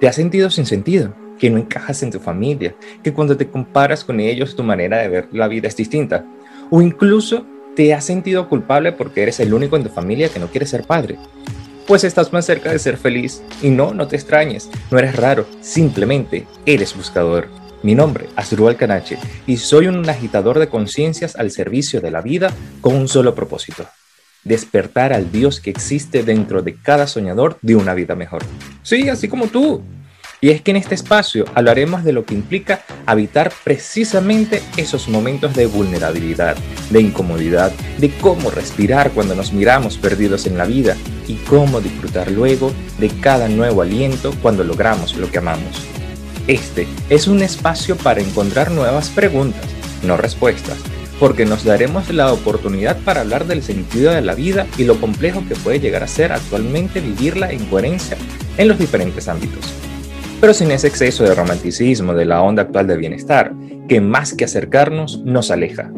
¿Te has sentido sin sentido? ¿Que no encajas en tu familia? ¿Que cuando te comparas con ellos tu manera de ver la vida es distinta? ¿O incluso te has sentido culpable porque eres el único en tu familia que no quiere ser padre? Pues estás más cerca de ser feliz y no, no te extrañes, no eres raro, simplemente eres buscador. Mi nombre, Asdrúbal Canache, y soy un agitador de conciencias al servicio de la vida con un solo propósito, despertar al Dios que existe dentro de cada soñador de una vida mejor. Sí, así como tú. Y es que en este espacio hablaremos de lo que implica habitar precisamente esos momentos de vulnerabilidad, de incomodidad, de cómo respirar cuando nos miramos perdidos en la vida y cómo disfrutar luego de cada nuevo aliento cuando logramos lo que amamos. Este es un espacio para encontrar nuevas preguntas, no respuestas, porque nos daremos la oportunidad para hablar del sentido de la vida y lo complejo que puede llegar a ser actualmente vivirla en coherencia en los diferentes ámbitos. Pero sin ese exceso de romanticismo de la onda actual de bienestar, que más que acercarnos nos aleja.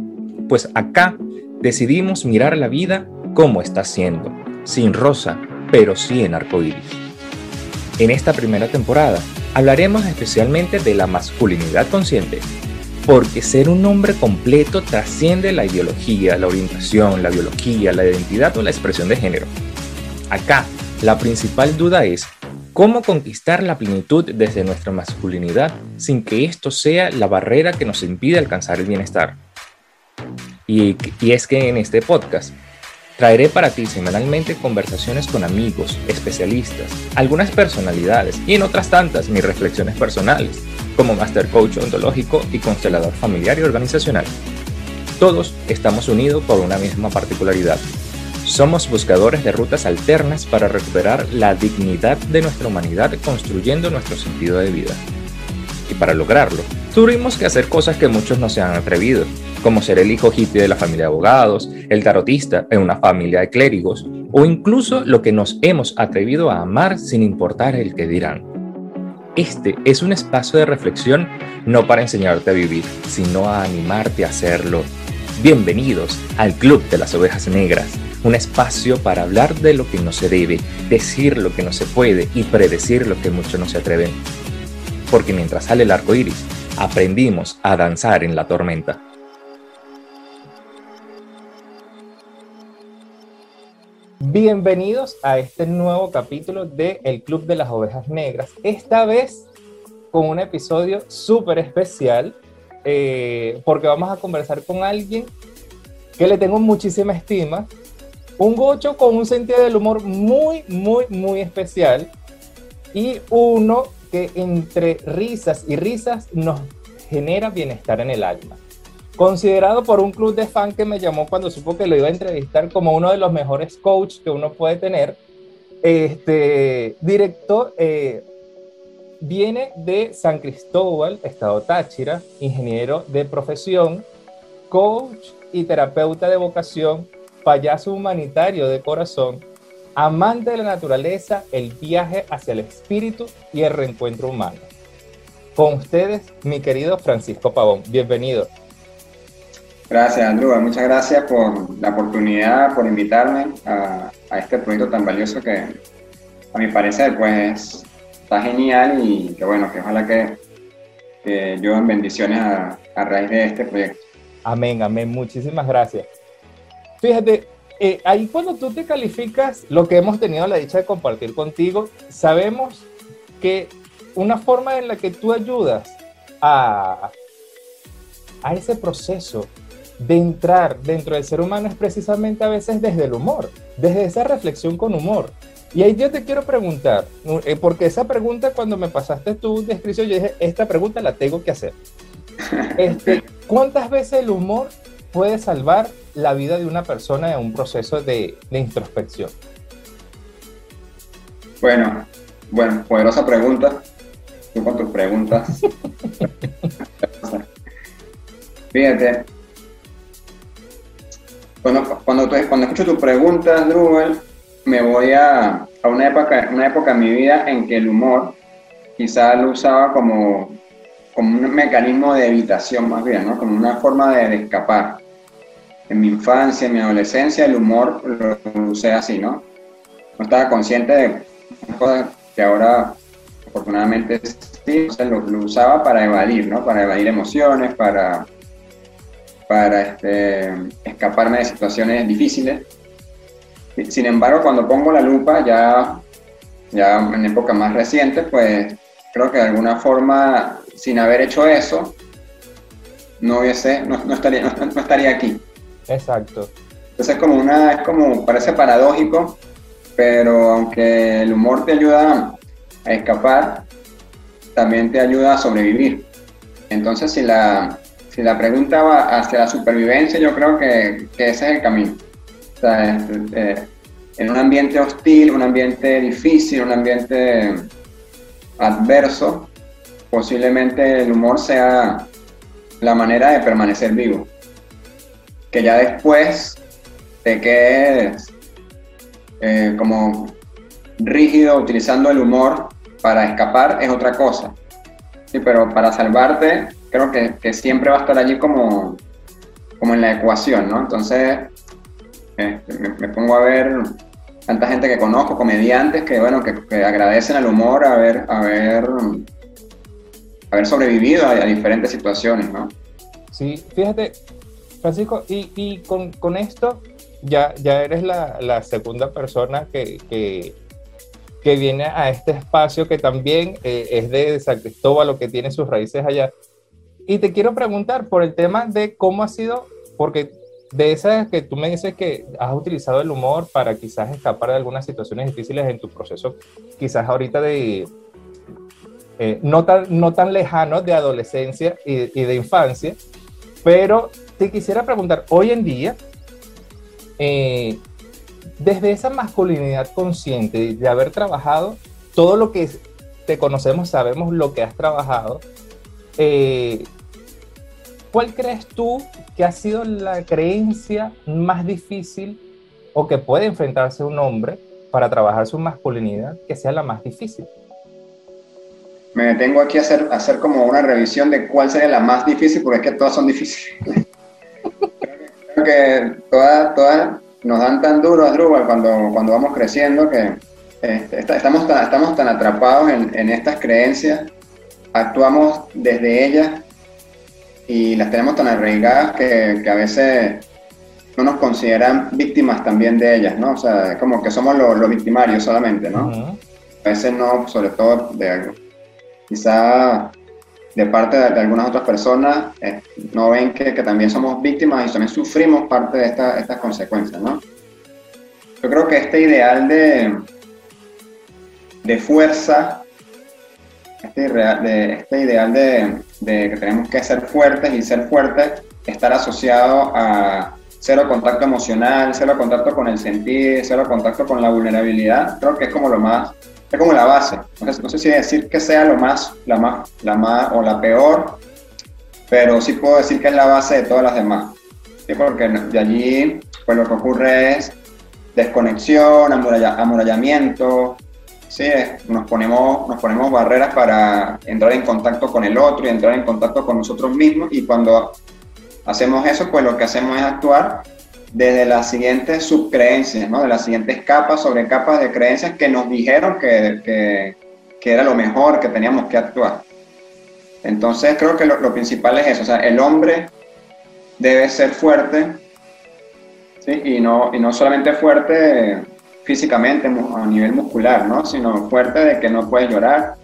Pues acá decidimos mirar la vida como está siendo, sin rosa, pero sí en arcoíris. En esta primera temporada hablaremos especialmente de la masculinidad consciente, porque ser un hombre completo trasciende la ideología, la orientación, la biología, la identidad o la expresión de género. Acá, la principal duda es cómo conquistar la plenitud desde nuestra masculinidad sin que esto sea la barrera que nos impide alcanzar el bienestar. Y, y es que en este podcast Traeré para ti semanalmente conversaciones con amigos, especialistas, algunas personalidades y en otras tantas mis reflexiones personales, como Master Coach ontológico y constelador familiar y organizacional. Todos estamos unidos por una misma particularidad. Somos buscadores de rutas alternas para recuperar la dignidad de nuestra humanidad construyendo nuestro sentido de vida. Y para lograrlo, tuvimos que hacer cosas que muchos no se han atrevido, como ser el hijo hippie de la familia de abogados, el tarotista en una familia de clérigos, o incluso lo que nos hemos atrevido a amar sin importar el que dirán. Este es un espacio de reflexión no para enseñarte a vivir, sino a animarte a hacerlo. Bienvenidos al Club de las Ovejas Negras, un espacio para hablar de lo que no se debe, decir lo que no se puede y predecir lo que muchos no se atreven. Porque mientras sale el arco iris, aprendimos a danzar en la tormenta. Bienvenidos a este nuevo capítulo de El Club de las Ovejas Negras. Esta vez con un episodio súper especial eh, porque vamos a conversar con alguien que le tengo muchísima estima, un gocho con un sentido del humor muy, muy, muy especial y uno que entre risas y risas nos genera bienestar en el alma considerado por un club de fan que me llamó cuando supo que lo iba a entrevistar como uno de los mejores coaches que uno puede tener. Este director eh, viene de San Cristóbal, Estado Táchira, ingeniero de profesión, coach y terapeuta de vocación, payaso humanitario de corazón, amante de la naturaleza, el viaje hacia el espíritu y el reencuentro humano. Con ustedes, mi querido Francisco Pavón. Bienvenido. Gracias, Andrew. Muchas gracias por la oportunidad, por invitarme a, este proyecto tan valioso que, a mi parecer, pues está genial y que bueno, que ojalá que, que en bendiciones a, raíz de este proyecto. Amén, amén. Muchísimas gracias. Fíjate, eh, ahí cuando tú te calificas, lo que hemos tenido la dicha de compartir contigo, sabemos que una forma en la que tú ayudas a, a ese proceso de entrar dentro del ser humano es precisamente a veces desde el humor, desde esa reflexión con humor. Y ahí yo te quiero preguntar, eh, porque esa pregunta cuando me pasaste tu descripción, yo dije, esta pregunta la tengo que hacer. Este, ¿Cuántas veces el humor puede salvar la vida de una persona en un proceso de, de introspección? Bueno, bueno, poderosa pregunta. Tú con tus preguntas. Fíjate, cuando, cuando, cuando escucho tu pregunta, Drubel, me voy a, a, una, época, una época en mi vida en que el humor quizás lo usaba como, como un mecanismo de evitación más bien, ¿no? como una forma de, escapar. En mi infancia, en mi adolescencia, el humor lo usé así, ¿no? No estaba consciente de cosas que ahora afortunadamente sí, lo, lo, usaba para evadir, ¿no? Para evadir emociones, para, para este, escaparme de situaciones difíciles. Sin embargo, cuando pongo la lupa, ya, ya en época más reciente, pues creo que de alguna forma, sin haber hecho eso, no hubiese, no, no estaría, no, estaría aquí. Exacto. Entonces es como una, es como, parece paradójico, pero aunque el humor te ayuda a escapar, también te ayuda a sobrevivir. Entonces, si la, si la pregunta va hacia la supervivencia, yo creo que, que ese es el camino. O sea, eh, en un ambiente hostil, un ambiente difícil, un ambiente adverso, posiblemente el humor sea la manera de permanecer vivo. Que ya después te quedes eh, como rígido utilizando el humor para escapar es otra cosa. Sí, pero para salvarte, creo que, que, siempre va a estar allí como, como en la ecuación, ¿no? Entonces, este, me, pongo a ver tanta gente que conozco, comediantes, que, bueno, que, que agradecen al humor haber, haber, haber sobrevivido a, a, diferentes situaciones, ¿no? Sí, fíjate, Francisco, y, y con, con, esto ya, ya eres la, la segunda persona que, que que viene a este espacio que también eh, es de San Cristóbal, que tiene sus raíces allá. Y te quiero preguntar por el tema de cómo ha sido, porque de esas que tú me dices que has utilizado el humor para quizás escapar de algunas situaciones difíciles en tu proceso, quizás ahorita de eh, no, tan, no tan lejano de adolescencia y, y, de infancia, pero te quisiera preguntar, hoy en día, eh, desde esa masculinidad consciente de haber trabajado todo lo que te conocemos, sabemos lo que has trabajado, eh, ¿cuál crees tú que ha sido la creencia más difícil o que puede enfrentarse un hombre para trabajar su masculinidad que sea la más difícil? Me tengo aquí a hacer, hacer como una revisión de cuál sería la más difícil, porque es que todas son difíciles. creo que todas, todas nos dan tan duro a Drupal cuando, cuando vamos creciendo que este, estamos, tan, estamos tan atrapados en, en, estas creencias, actuamos desde ellas y las tenemos tan arraigadas que, que, a veces no nos consideran víctimas también de ellas, ¿no? O sea, como que somos los, los victimarios solamente, ¿no? A veces no, sobre todo de algo. Quizá de parte de, algunas otras personas eh, no ven que, que, también somos víctimas y también sufrimos parte de esta, estas consecuencias, ¿no? Yo creo que este ideal de, de fuerza, este, este ideal de, de, que tenemos que ser fuertes y ser fuertes, estar asociado a cero contacto emocional, cero contacto con el sentir, cero contacto con la vulnerabilidad, creo que es como lo más es como la base. No sé, no sé, si decir que sea lo más, la más, la más o la peor, pero sí puedo decir que es la base de todas las demás. ¿sí? Porque de allí, pues lo que ocurre es desconexión, amurallamiento, ¿sí? nos, ponemos, nos ponemos barreras para entrar en contacto con el otro y entrar en contacto con nosotros mismos y cuando hacemos eso, pues lo que hacemos es actuar desde las siguientes subcreencias, ¿no? de las siguientes capas sobre capas de creencias que nos dijeron que, que, que era lo mejor, que teníamos que actuar. Entonces creo que lo, lo, principal es eso, o sea, el hombre debe ser fuerte, ¿sí? y, no, y no solamente fuerte físicamente a nivel muscular, ¿no? sino fuerte de que no puede llorar,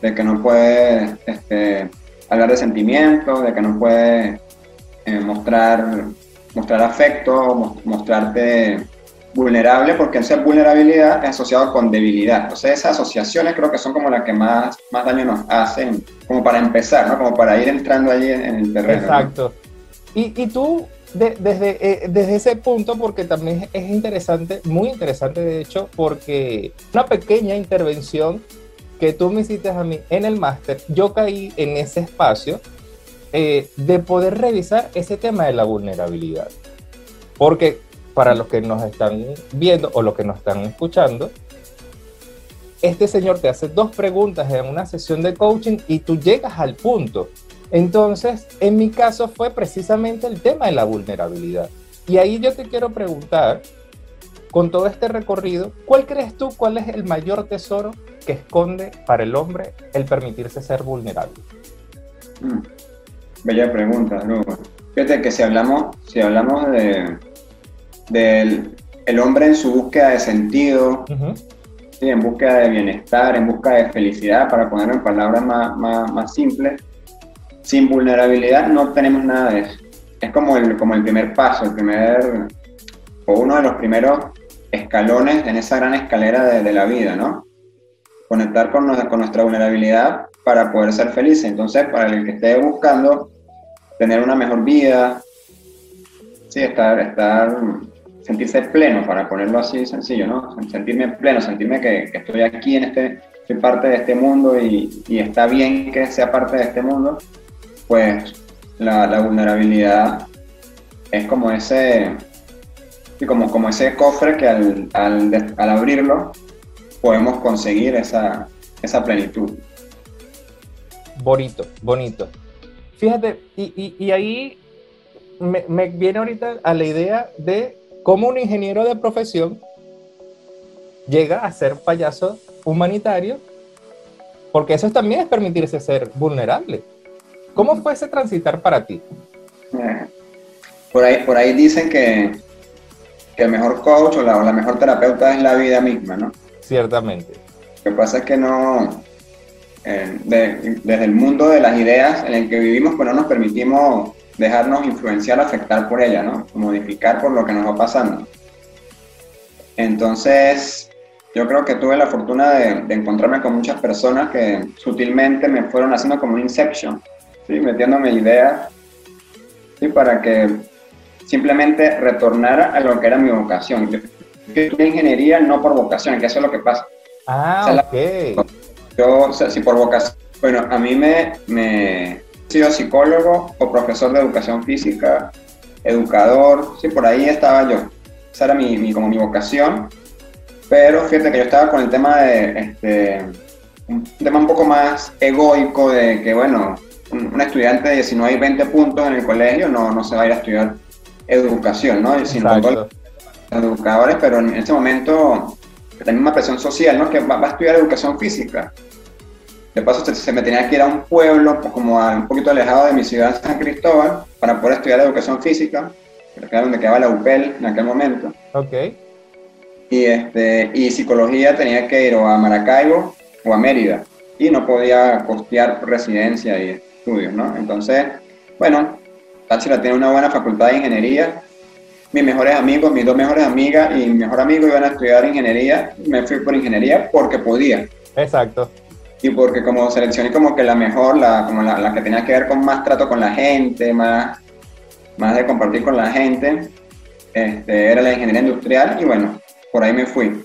de que no puede este, hablar de sentimientos, de que no puede eh, mostrar mostrar afecto, mostrarte vulnerable, porque esa vulnerabilidad es asociado con debilidad. Entonces esas asociaciones creo que son como las que más, más daño nos hacen, como para empezar, ¿no? Como para ir entrando allí en, en el terreno. Exacto. ¿no? Y, y, tú, de, desde, eh, desde ese punto, porque también es interesante, muy interesante de hecho, porque una pequeña intervención que tú me hiciste a mí en el máster, yo caí en ese espacio eh, de poder revisar ese tema de la vulnerabilidad. Porque para los que nos están viendo o los que nos están escuchando, este señor te hace dos preguntas en una sesión de coaching y tú llegas al punto. Entonces, en mi caso fue precisamente el tema de la vulnerabilidad. Y ahí yo te quiero preguntar, con todo este recorrido, ¿cuál crees tú, cuál es el mayor tesoro que esconde para el hombre el permitirse ser vulnerable? Mm, bella pregunta, ¿no? Fíjate que si hablamos, si hablamos de del el hombre en su búsqueda de sentido, en búsqueda de bienestar, en busca de felicidad, para ponerlo en palabras más, más, más simples, sin vulnerabilidad no tenemos nada de eso. Es como el, como el primer paso, el primer, o uno de los primeros escalones en esa gran escalera de, la vida, ¿no? Conectar con, con nuestra vulnerabilidad para poder ser felices. Entonces, para el que esté buscando tener una mejor vida, sí, estar, estar, sentirse pleno, para ponerlo así sencillo, ¿no? Sentirme pleno, sentirme que, estoy aquí en este, soy parte de este mundo y, está bien que sea parte de este mundo, pues la, la vulnerabilidad es como ese, como, como ese cofre que al, al, al abrirlo podemos conseguir esa, esa plenitud. Bonito, bonito. Fíjate, y, y, y ahí me, me, viene ahorita a la idea de cómo un ingeniero de profesión llega a ser payaso humanitario, porque eso también es permitirse ser vulnerable. ¿Cómo fue ese transitar para ti? Por ahí, por ahí dicen que, que el mejor coach o la, la, mejor terapeuta es la vida misma, ¿no? Ciertamente. Lo que pasa es que no, eh, de, desde el mundo de las ideas en el que vivimos, pues no nos permitimos dejarnos influenciar, afectar por ella, ¿no? Modificar por lo que nos va pasando. Entonces, yo creo que tuve la fortuna de, de encontrarme con muchas personas que sutilmente me fueron haciendo como un inception, ¿sí? metiéndome ideas, ¿sí? para que simplemente retornara a lo que era mi vocación. Yo estudié ingeniería no por vocación, que eso es lo que pasa. Ah, ok. Yo, o sea, si por vocación, bueno, a mí me, me he sido psicólogo o profesor de educación física, educador, sí, por ahí estaba yo. Esa era mi, mi, como mi vocación. Pero fíjate que yo estaba con el tema de, este, un tema un poco más egoico de que, bueno, un, un estudiante de 19 y 20 puntos en el colegio no, no se va a ir a estudiar educación, ¿no? Sino los educadores, pero en ese momento la misma presión social, ¿no? Que va, va a estudiar educación física. De paso, se, se, me tenía que ir a un pueblo, pues, como a, un poquito alejado de mi ciudad, San Cristóbal, para poder estudiar educación física, que era donde quedaba la UPEL en aquel momento. Ok. Y, este, y psicología tenía que ir o a Maracaibo o a Mérida, y no podía costear residencia y estudios, ¿no? Entonces, bueno, Táchira tiene una buena facultad de ingeniería. Mis mejores amigos, mis dos mejores amigas y mi mejor amigo iban a estudiar ingeniería. Me fui por ingeniería porque podía. Exacto. Y porque como seleccioné como que la mejor, la, como la, la que tenía que ver con más trato con la gente, más, más de compartir con la gente, este, era la ingeniería industrial y bueno, por ahí me fui.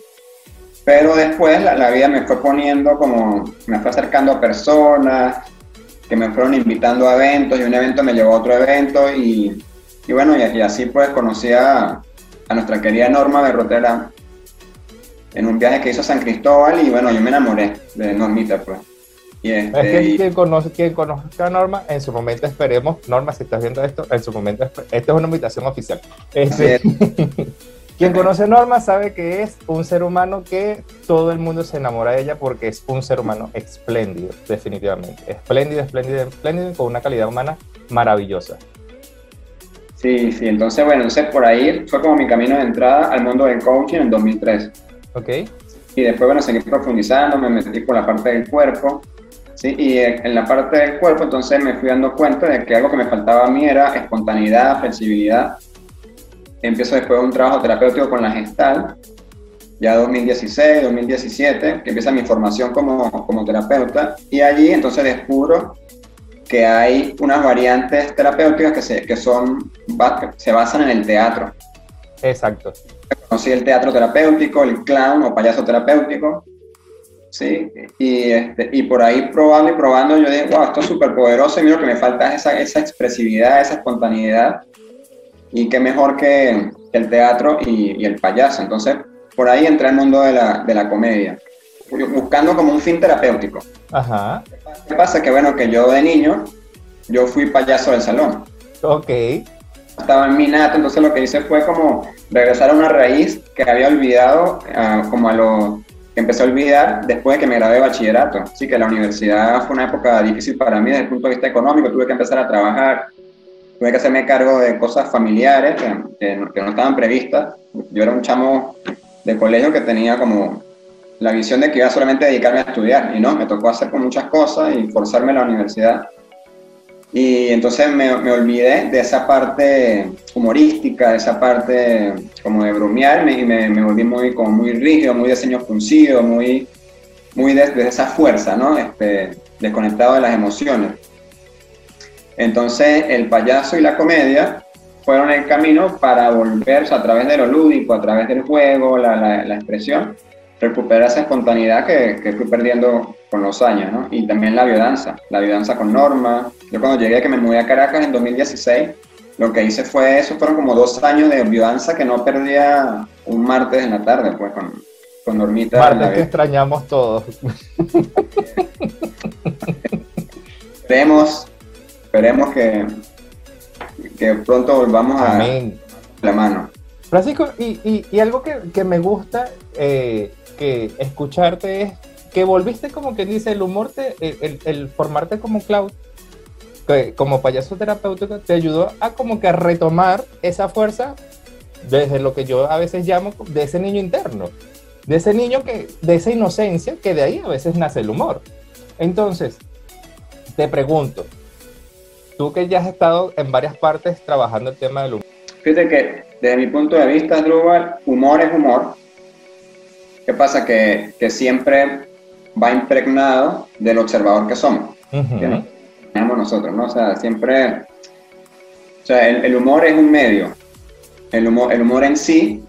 Pero después la, la vida me fue poniendo como, me fue acercando a personas, que me fueron invitando a eventos y un evento me llevó a otro evento y, y bueno, y, y, así pues conocí a, a, nuestra querida Norma Berrotera en un viaje que hizo a San Cristóbal y bueno, yo me enamoré de Normita pues. Y este, es que y... quien, conoce, quien conozca a Norma, en su momento esperemos, Norma, si estás viendo esto, en su momento, esta es una invitación oficial. Este, Quien conoce a Norma sabe que es un ser humano que todo el mundo se enamora de ella porque es un ser humano espléndido, definitivamente. Espléndido, espléndido, espléndido, con una calidad humana maravillosa. Sí, sí, entonces, bueno, entonces por ahí fue como mi camino de entrada al mundo del coaching en 2003. Ok. Y después, bueno, seguí profundizando, me metí por la parte del cuerpo, ¿sí? Y en la parte del cuerpo, entonces me fui dando cuenta de que algo que me faltaba a mí era espontaneidad, flexibilidad, empiezo después un trabajo terapéutico con la gestal, ya 2016, 2017, que empieza mi formación como, como terapeuta, y allí entonces descubro que hay unas variantes terapéuticas que se, que son, se basan en el teatro. Exacto. Conocí el teatro terapéutico, el clown o payaso terapéutico, ¿sí? Y, este, y por ahí probando y probando, yo digo, wow, esto es súper poderoso y mira que me falta esa, esa expresividad, esa espontaneidad y qué mejor que, el teatro y, y, el payaso. Entonces, por ahí entré al mundo de la, de la comedia, buscando como un fin terapéutico. Ajá. ¿Qué pasa? Que bueno, que yo de niño, yo fui payaso del salón. Ok. Estaba en mi nato, entonces lo que hice fue como regresar a una raíz que había olvidado uh, como a los empecé a olvidar después de que me gradué de bachillerato. Así que la universidad fue una época difícil para mí desde el punto de vista económico. Tuve que empezar a trabajar, tuve que hacerme cargo de cosas familiares que, que, no estaban previstas. Yo era un chamo de colegio que tenía como la visión de que iba solamente a dedicarme a estudiar y no, me tocó hacer con muchas cosas y forzarme a la universidad. Y entonces me, olvidé de esa parte humorística, de esa parte como de bromearme y me, volví muy, como muy rígido, muy de ceño fruncido, muy, muy de, esa fuerza, ¿no? Este, desconectado de las emociones. Entonces el payaso y la comedia fueron el camino para volverse a través de lo lúdico, a través del juego, la, la expresión, recuperar esa espontaneidad que, que, fui perdiendo con los años, ¿no? Y también la biodanza, la biodanza con norma. Yo cuando llegué, que me mudé a Caracas en 2016, lo que hice fue eso, fueron como dos años de biodanza que no perdía un martes en la tarde, pues con, con normita. Martes que extrañamos todos. esperemos, esperemos que, que pronto volvamos a la mano. Francisco, y, y, algo que, que, me gusta eh, que escucharte es que volviste como que dice el humor, te, el, el, formarte como cloud, que, como payaso terapéutico, te ayudó a como que a retomar esa fuerza desde lo que yo a veces llamo de ese niño interno, de ese niño que, de esa inocencia que de ahí a veces nace el humor. Entonces, te pregunto, tú que ya has estado en varias partes trabajando el tema del humor. Fíjate que desde mi punto de vista, Drupal, humor es humor. ¿Qué pasa? Que, que siempre va impregnado del observador que somos. Uh -huh. Tenemos nosotros, ¿no? O sea, siempre... O sea, el, el, humor es un medio. El humor, el humor en sí,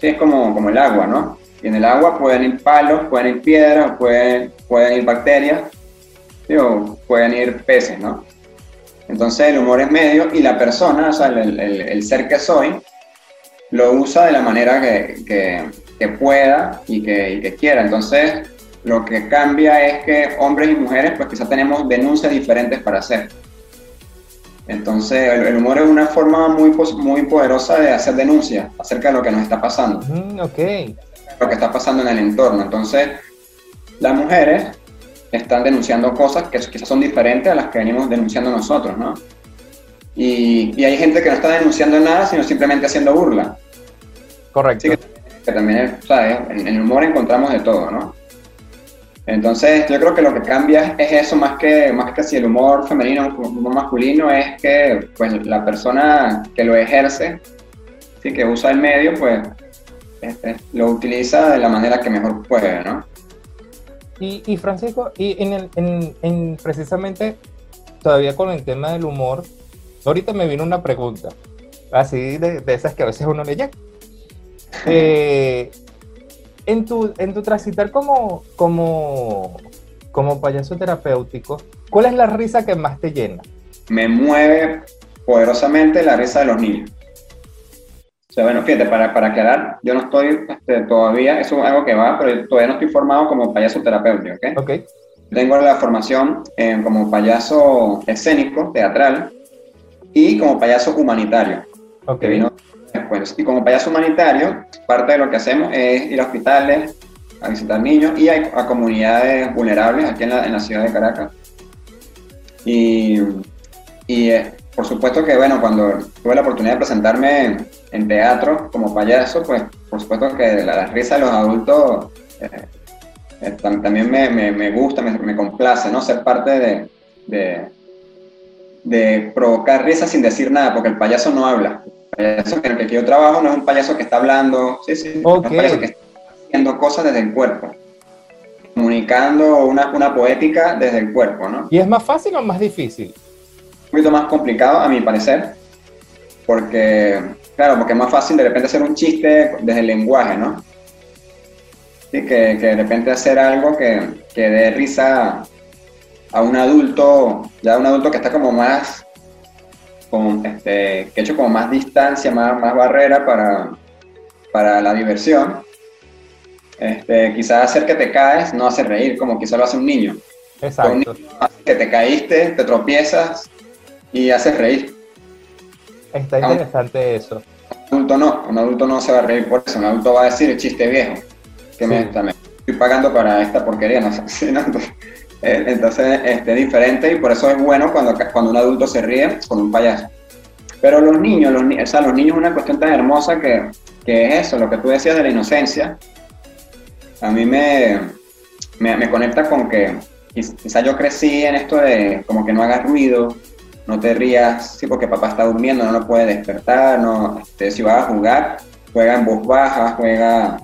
sí es como, como el agua, ¿no? Y en el agua pueden ir palos, pueden ir piedras, pueden, pueden ir bacterias, ¿sí? o pueden ir peces, ¿no? Entonces el humor es medio y la persona, o sea, el, el, el ser que soy, lo usa de la manera que, que, que pueda y que, y que, quiera. Entonces lo que cambia es que hombres y mujeres pues quizás tenemos denuncias diferentes para hacer. Entonces el, el humor es una forma muy, muy poderosa de hacer denuncias acerca de lo que nos está pasando. Mm, ok. Lo que está pasando en el entorno. Entonces las mujeres están denunciando cosas que quizás son diferentes a las que venimos denunciando nosotros, ¿no? Y, y hay gente que no está denunciando nada, sino simplemente haciendo burla. Correcto. que, que, también, es, ¿sabes? En, el humor encontramos de todo, ¿no? Entonces, yo creo que lo que cambia es eso más que, más que si el humor femenino o humor masculino, es que pues, la persona que lo ejerce, ¿sí? que usa el medio, pues este, lo utiliza de la manera que mejor puede, ¿no? Y, y Francisco, y en, el, en, en, precisamente todavía con el tema del humor, ahorita me vino una pregunta, así de, de esas que a veces uno le llega. Eh, en tu, en tu transitar como, como, como payaso terapéutico, ¿cuál es la risa que más te llena? Me mueve poderosamente la risa de los niños. O sea, bueno, fíjate, para, para aclarar, yo no estoy este, todavía, eso es algo que va, pero todavía no estoy formado como payaso terapéutico, ¿ok? Ok. Tengo la formación eh, como payaso escénico, teatral, y como payaso humanitario. Ok. Que vino después. Y como payaso humanitario, parte de lo que hacemos es ir a hospitales, a visitar niños y a, a comunidades vulnerables aquí en la, en la, ciudad de Caracas. Y, y eh, por supuesto que, bueno, cuando tuve la oportunidad de presentarme en teatro como payaso, pues por supuesto que la, la risa de los adultos eh, eh, también me, me, me gusta, me, me, complace, ¿no? Ser parte de, de, de, provocar risa sin decir nada, porque el payaso no habla. El payaso en el que yo trabajo no es un payaso que está hablando, sí, sí, okay. es un payaso que está haciendo cosas desde el cuerpo, comunicando una, una poética desde el cuerpo, ¿no? ¿Y es más fácil o más difícil? Un poquito más complicado, a mi parecer, porque, claro, porque es más fácil de repente hacer un chiste desde el lenguaje, ¿no? Sí, que, que de repente hacer algo que, que dé risa a un adulto, ya un adulto que está como más, con, este, que ha hecho como más distancia, más, más barrera para, para la diversión. Este, quizás hacer que te caes no hace reír, como quizás lo hace un niño. Exacto. Un niño que te caíste, te tropiezas y haces reír. Está interesante un, eso. Un adulto no, un adulto no se va a reír por eso, un adulto va a decir el chiste viejo. Que sí. me, también. pagando para esta porquería, no sé, eh, Entonces, este, diferente y por eso es bueno cuando, cuando un adulto se ríe con un payaso. Pero los niños, los, o sea, los niños es una cuestión tan hermosa que, que es eso, lo que tú decías de la inocencia, a mí me, me, me conecta con que quizá yo crecí en esto de como que no hagas ruido, no te rías, sí, porque papá está durmiendo, no lo puede despertar, no, este, si vas a jugar, juega en voz baja, juega,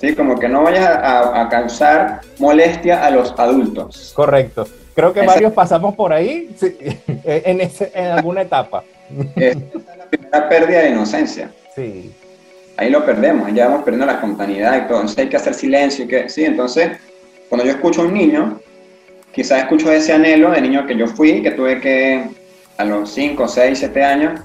sí, como que no vayas a, causar molestia a los adultos. Correcto. Creo que varios pasamos por ahí en, ese, en alguna etapa. es la primera pérdida de inocencia. Sí. Ahí lo perdemos, ya vamos perdiendo la espontaneidad y todo. Entonces hay que hacer silencio y que, sí, entonces cuando yo escucho a un niño, quizás escucho ese anhelo de niño que yo fui, que tuve que a los 5, 6, 7 años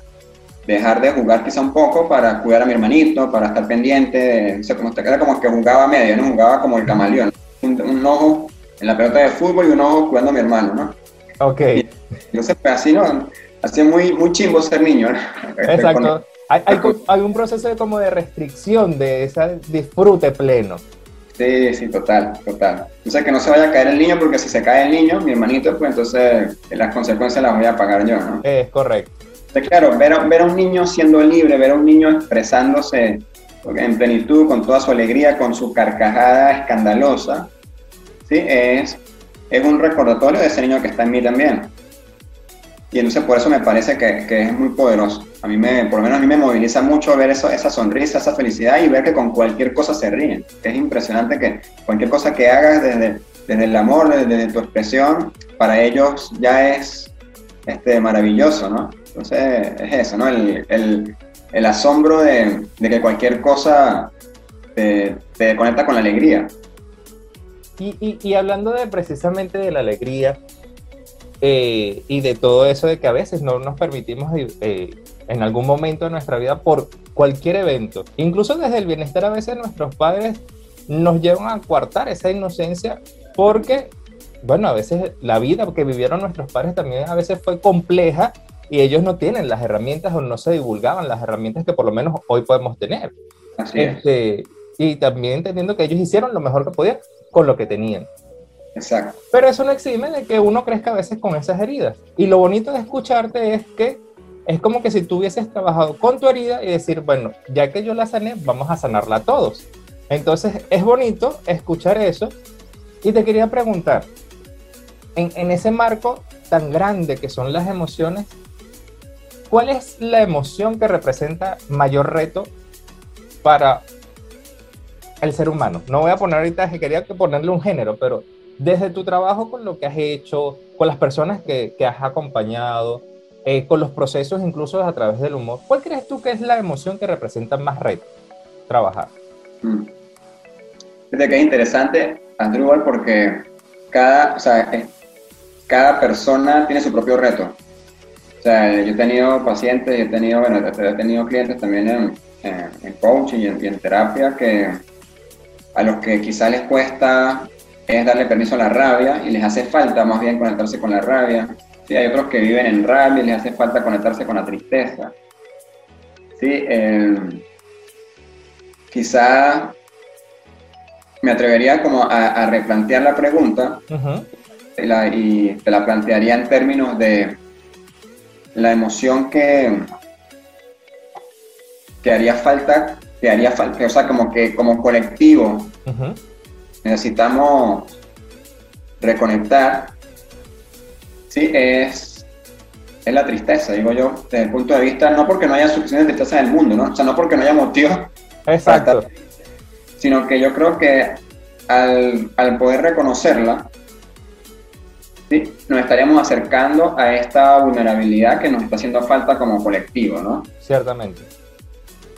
dejar de jugar quizá un poco para cuidar a mi hermanito, para estar pendiente, o sea, como te queda como que jugaba medio, ¿no? Jugaba como el camaleón, un, ojo en la pelota de fútbol y un ojo cuidando a mi hermano, ¿no? Ok. entonces, pues así, ¿no? Así muy, muy chimbo ser niño, ¿no? Exacto. Hay, hay, hay, un proceso de, como de restricción de ese disfrute pleno. Sí, sí, total, total. O sea, que no se vaya a caer el niño, porque si se cae el niño, mi hermanito, pues entonces las consecuencias las voy a pagar yo, ¿no? Es correcto. Entonces, claro, ver a, ver a un niño siendo libre, ver a un niño expresándose en plenitud, con toda su alegría, con su carcajada escandalosa, ¿sí? Es, es un recordatorio de ese niño que está en mí también. Y entonces por eso me parece que, que, es muy poderoso. A mí me, por lo menos a mí me moviliza mucho ver eso, esa sonrisa, esa felicidad y ver que con cualquier cosa se ríen. Es impresionante que cualquier cosa que hagas desde, desde el amor, desde, tu expresión, para ellos ya es este, maravilloso, ¿no? Entonces es eso, ¿no? El, el, asombro de, de, que cualquier cosa te, te, conecta con la alegría. Y, y, y hablando de precisamente de la alegría, eh, y de todo eso de que a veces no nos permitimos eh, en algún momento de nuestra vida por cualquier evento. Incluso desde el bienestar a veces nuestros padres nos llevan a coartar esa inocencia porque, bueno, a veces la vida que vivieron nuestros padres también a veces fue compleja y ellos no tienen las herramientas o no se divulgaban las herramientas que por lo menos hoy podemos tener. Este, y también entendiendo que ellos hicieron lo mejor que podían con lo que tenían. Exacto. Pero eso no exime de que uno crezca a veces con esas heridas. Y lo bonito de escucharte es que es como que si tú hubieses trabajado con tu herida y decir, bueno, ya que yo la sané, vamos a sanarla todos. Entonces es bonito escuchar eso. Y te quería preguntar, en, en ese marco tan grande que son las emociones, ¿cuál es la emoción que representa mayor reto para el ser humano? No voy a poner ahorita, que quería ponerle un género, pero desde tu trabajo con lo que has hecho, con las personas que, que has acompañado, eh, con los procesos incluso a través del humor, ¿cuál crees tú que es la emoción que representa más reto trabajar? Mm. Fíjate que es interesante, Andrew, porque cada, o sea, cada persona tiene su propio reto. O sea, yo he tenido pacientes, he tenido, bueno, he tenido clientes también en, en, coaching y en, y en terapia que a los que quizá les cuesta es darle permiso a la rabia y les hace falta más bien conectarse con la rabia. ¿sí? Hay otros que viven en rabia y les hace falta conectarse con la tristeza. ¿sí? quizá me atrevería como a, replantear la pregunta y te la plantearía en términos de la emoción que, que haría falta, que haría falta, o sea, como que como colectivo necesitamos reconectar, sí, es, es la tristeza, digo yo, desde el punto de vista, no porque no haya suficiente tristeza en el mundo, ¿no? O sea, no porque no haya motivos, Exacto. sino que yo creo que al, al poder reconocerla, ¿sí? nos estaríamos acercando a esta vulnerabilidad que nos está haciendo falta como colectivo, ¿no? Ciertamente.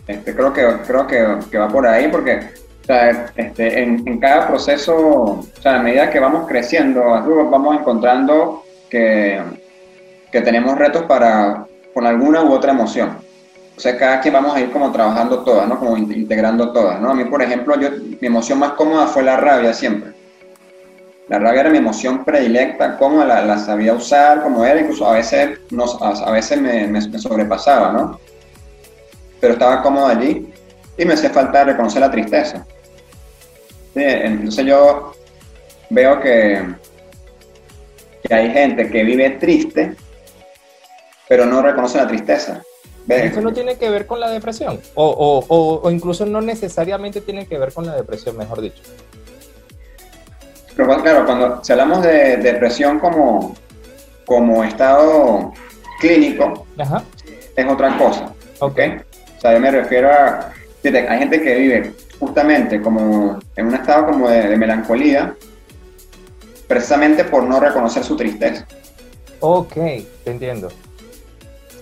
Este, creo que, creo que, que va por ahí porque o sea, este, en, en, cada proceso, o sea, a medida que vamos creciendo, vamos encontrando que, que tenemos retos para, con alguna u otra emoción. O sea, cada quien vamos a ir como trabajando todas, ¿no? Como integrando todas, ¿no? A mí, por ejemplo, yo, mi emoción más cómoda fue la rabia siempre. La rabia era mi emoción predilecta, cómo la, la, sabía usar, como era, incluso a veces, no, a, veces me, me, me sobrepasaba, ¿no? Pero estaba cómodo allí y me hacía falta reconocer la tristeza. entonces yo veo que, que hay gente que vive triste, pero no reconoce la tristeza. Eso no tiene que ver con la depresión, o, o, o, o, incluso no necesariamente tiene que ver con la depresión, mejor dicho. Pero claro, cuando si hablamos de depresión como, como estado clínico, es otra cosa. ¿ok? O sea, yo me refiero a, hay gente que vive justamente como en un estado como de, melancolía, precisamente por no reconocer su tristeza. Ok, te entiendo.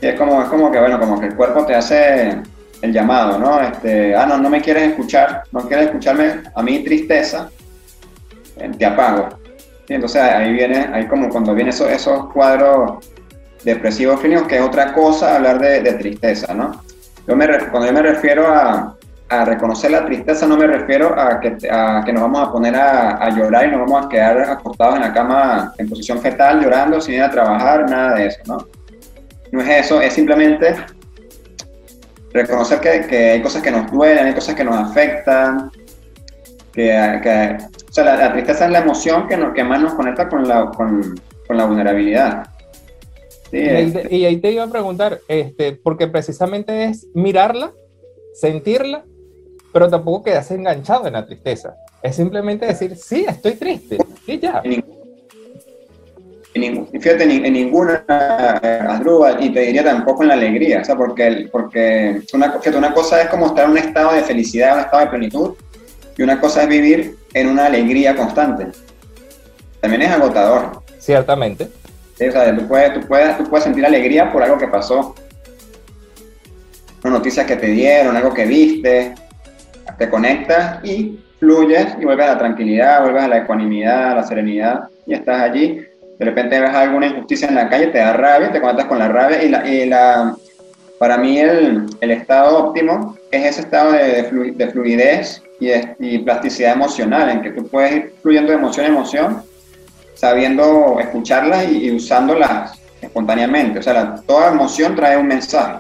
Y es como, es como que, bueno, como que el cuerpo te hace el llamado, ¿no? Este, ah, no, no me quieres escuchar, no quieres escucharme a mi tristeza, eh, te apago. Y entonces ahí viene, ahí como cuando vienen esos, esos cuadros depresivos clínicos, que es otra cosa hablar de, de tristeza, ¿no? Cuando yo me refiero a, reconocer la tristeza no me refiero a que, nos vamos a poner a, llorar y nos vamos a quedar acostados en la cama en posición fetal llorando sin ir a trabajar, nada de eso, ¿no? No es eso, es simplemente reconocer que, hay cosas que nos duelen, hay cosas que nos afectan, que, la, tristeza es la emoción que, nos, que más nos conecta con la vulnerabilidad. Sí, y, ahí te, y, ahí te, iba a preguntar, este, porque precisamente es mirarla, sentirla pero tampoco quedas enganchado en la tristeza. Es simplemente decir, sí, estoy triste, y ya. En, fíjate, en, ninguna eh, y te diría tampoco en la alegría, o sea, porque, porque una, una cosa es como estar en un estado de felicidad, un estado de plenitud, y una cosa es vivir en una alegría constante. También es agotador. Ciertamente. Sí, o sea, tú puedes, tú, puedes, tú puedes sentir alegría por algo que pasó, una noticia que te dieron, algo que viste, te conectas y fluyes y vuelves a la tranquilidad, vuelves a la ecuanimidad, a la serenidad y estás allí. De repente ves alguna injusticia en la calle, te da rabia, te conectas con la rabia y, la, y la, para mí el, el, estado óptimo es ese estado de, de fluidez y, y, plasticidad emocional, en que tú puedes ir fluyendo de emoción a emoción, sabiendo escucharlas y, y usándolas espontáneamente. O sea, toda emoción trae un mensaje.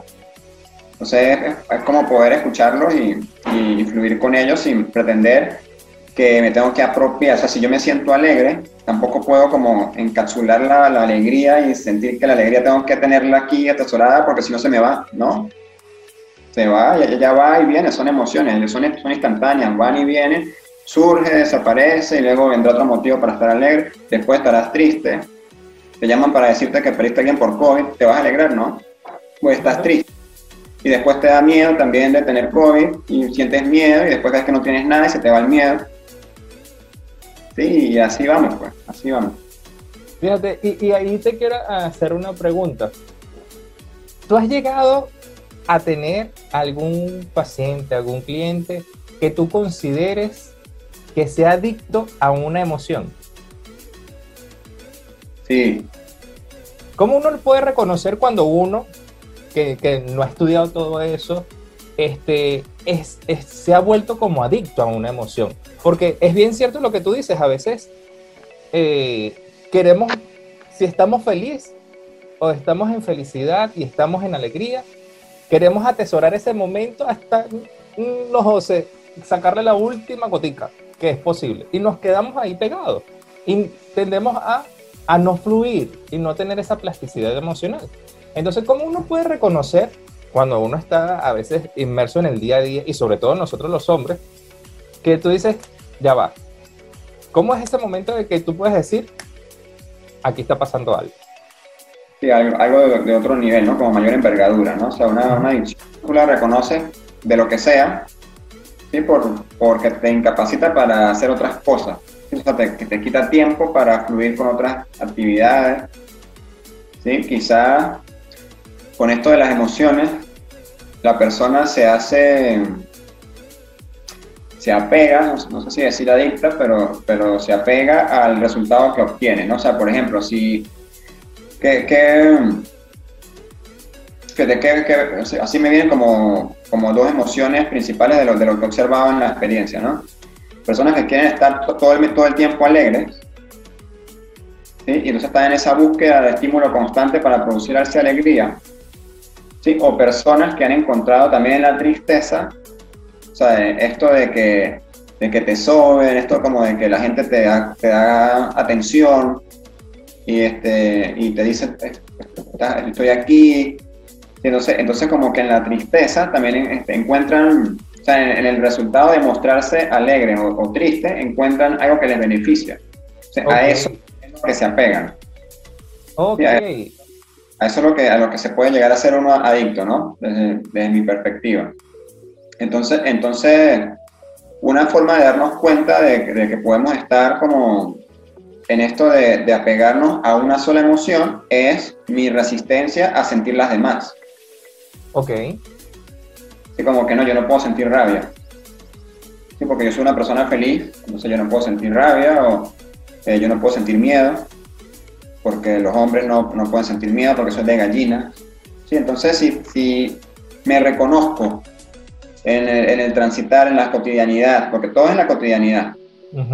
Entonces es, como poder escucharlos y, y, fluir con ellos sin pretender que me tengo que apropiar. O sea, si yo me siento alegre, tampoco puedo como encapsular la, la alegría y sentir que la alegría tengo que tenerla aquí atesorada porque si no se me va, ¿no? Se va, ya, ya va y viene, son emociones, son, son instantáneas, van y vienen, surge, desaparece y luego vendrá otro motivo para estar alegre, después estarás triste, te llaman para decirte que perdiste a alguien por COVID, te vas a alegrar, ¿no? Pues estás triste y después te da miedo también de tener COVID y sientes miedo y después ves que no tienes nada y se te va el miedo. Sí, y así vamos, pues, así vamos. Fíjate, y, y ahí te quiero hacer una pregunta. ¿Tú has llegado a tener algún paciente, algún cliente que tú consideres que sea adicto a una emoción? Sí. ¿Cómo uno puede reconocer cuando uno que, no ha estudiado todo eso, este, es, se ha vuelto como adicto a una emoción. Porque es bien cierto lo que tú dices, a veces eh, queremos, si estamos felices o estamos en felicidad y estamos en alegría, queremos atesorar ese momento hasta, no sé, sacarle la última gotica que es posible. Y nos quedamos ahí pegados. Y tendemos a, a no fluir y no tener esa plasticidad emocional. Entonces, ¿cómo uno puede reconocer cuando uno está a veces inmerso en el día a día y sobre todo nosotros los hombres, que tú dices, ya va? ¿Cómo es ese momento de que tú puedes decir, aquí está pasando algo? Sí, algo, de, otro nivel, ¿no? Como mayor envergadura, ¿no? O sea, una, una adicción, tú de lo que sea, ¿sí? Por, porque te incapacita para hacer otras cosas. O sea, te, quita tiempo para fluir con otras actividades. ¿sí? Quizá con esto de las emociones, la persona se hace, se apega, no, sé si decir adicta, pero, pero se apega al resultado que obtiene, ¿no? O sea, por ejemplo, si, que, que, que, así me vienen como, como dos emociones principales de lo, de lo que observaba en la experiencia, ¿no? Personas que quieren estar todo el, todo el tiempo alegres, ¿sí? y entonces están en esa búsqueda de estímulo constante para producir alegría, ¿sí? o personas que han encontrado también la tristeza, o sea, esto de que de que te soben, esto como de que la gente te da, te da atención y, este, y te dice, estoy aquí. Entonces, entonces como que en la tristeza también este, encuentran, o sea, en, el resultado de mostrarse alegre o, triste, encuentran algo que les beneficia. A eso es lo que se apegan. Ok. a, eso es lo que, a lo que se puede llegar a ser uno adicto, ¿no? Desde, desde mi perspectiva. Entonces, entonces una forma de darnos cuenta de, que podemos estar como en esto de, apegarnos a una sola emoción es mi resistencia a sentir las demás. Ok. Sí, como que no, yo no puedo sentir rabia. Sí, porque yo soy una persona feliz, entonces yo no puedo sentir rabia o eh, yo no puedo sentir miedo, porque los hombres no, no pueden sentir miedo porque soy de gallina. Sí, entonces si, si me reconozco en el, transitar, en la cotidianidad, porque todo es en la cotidianidad.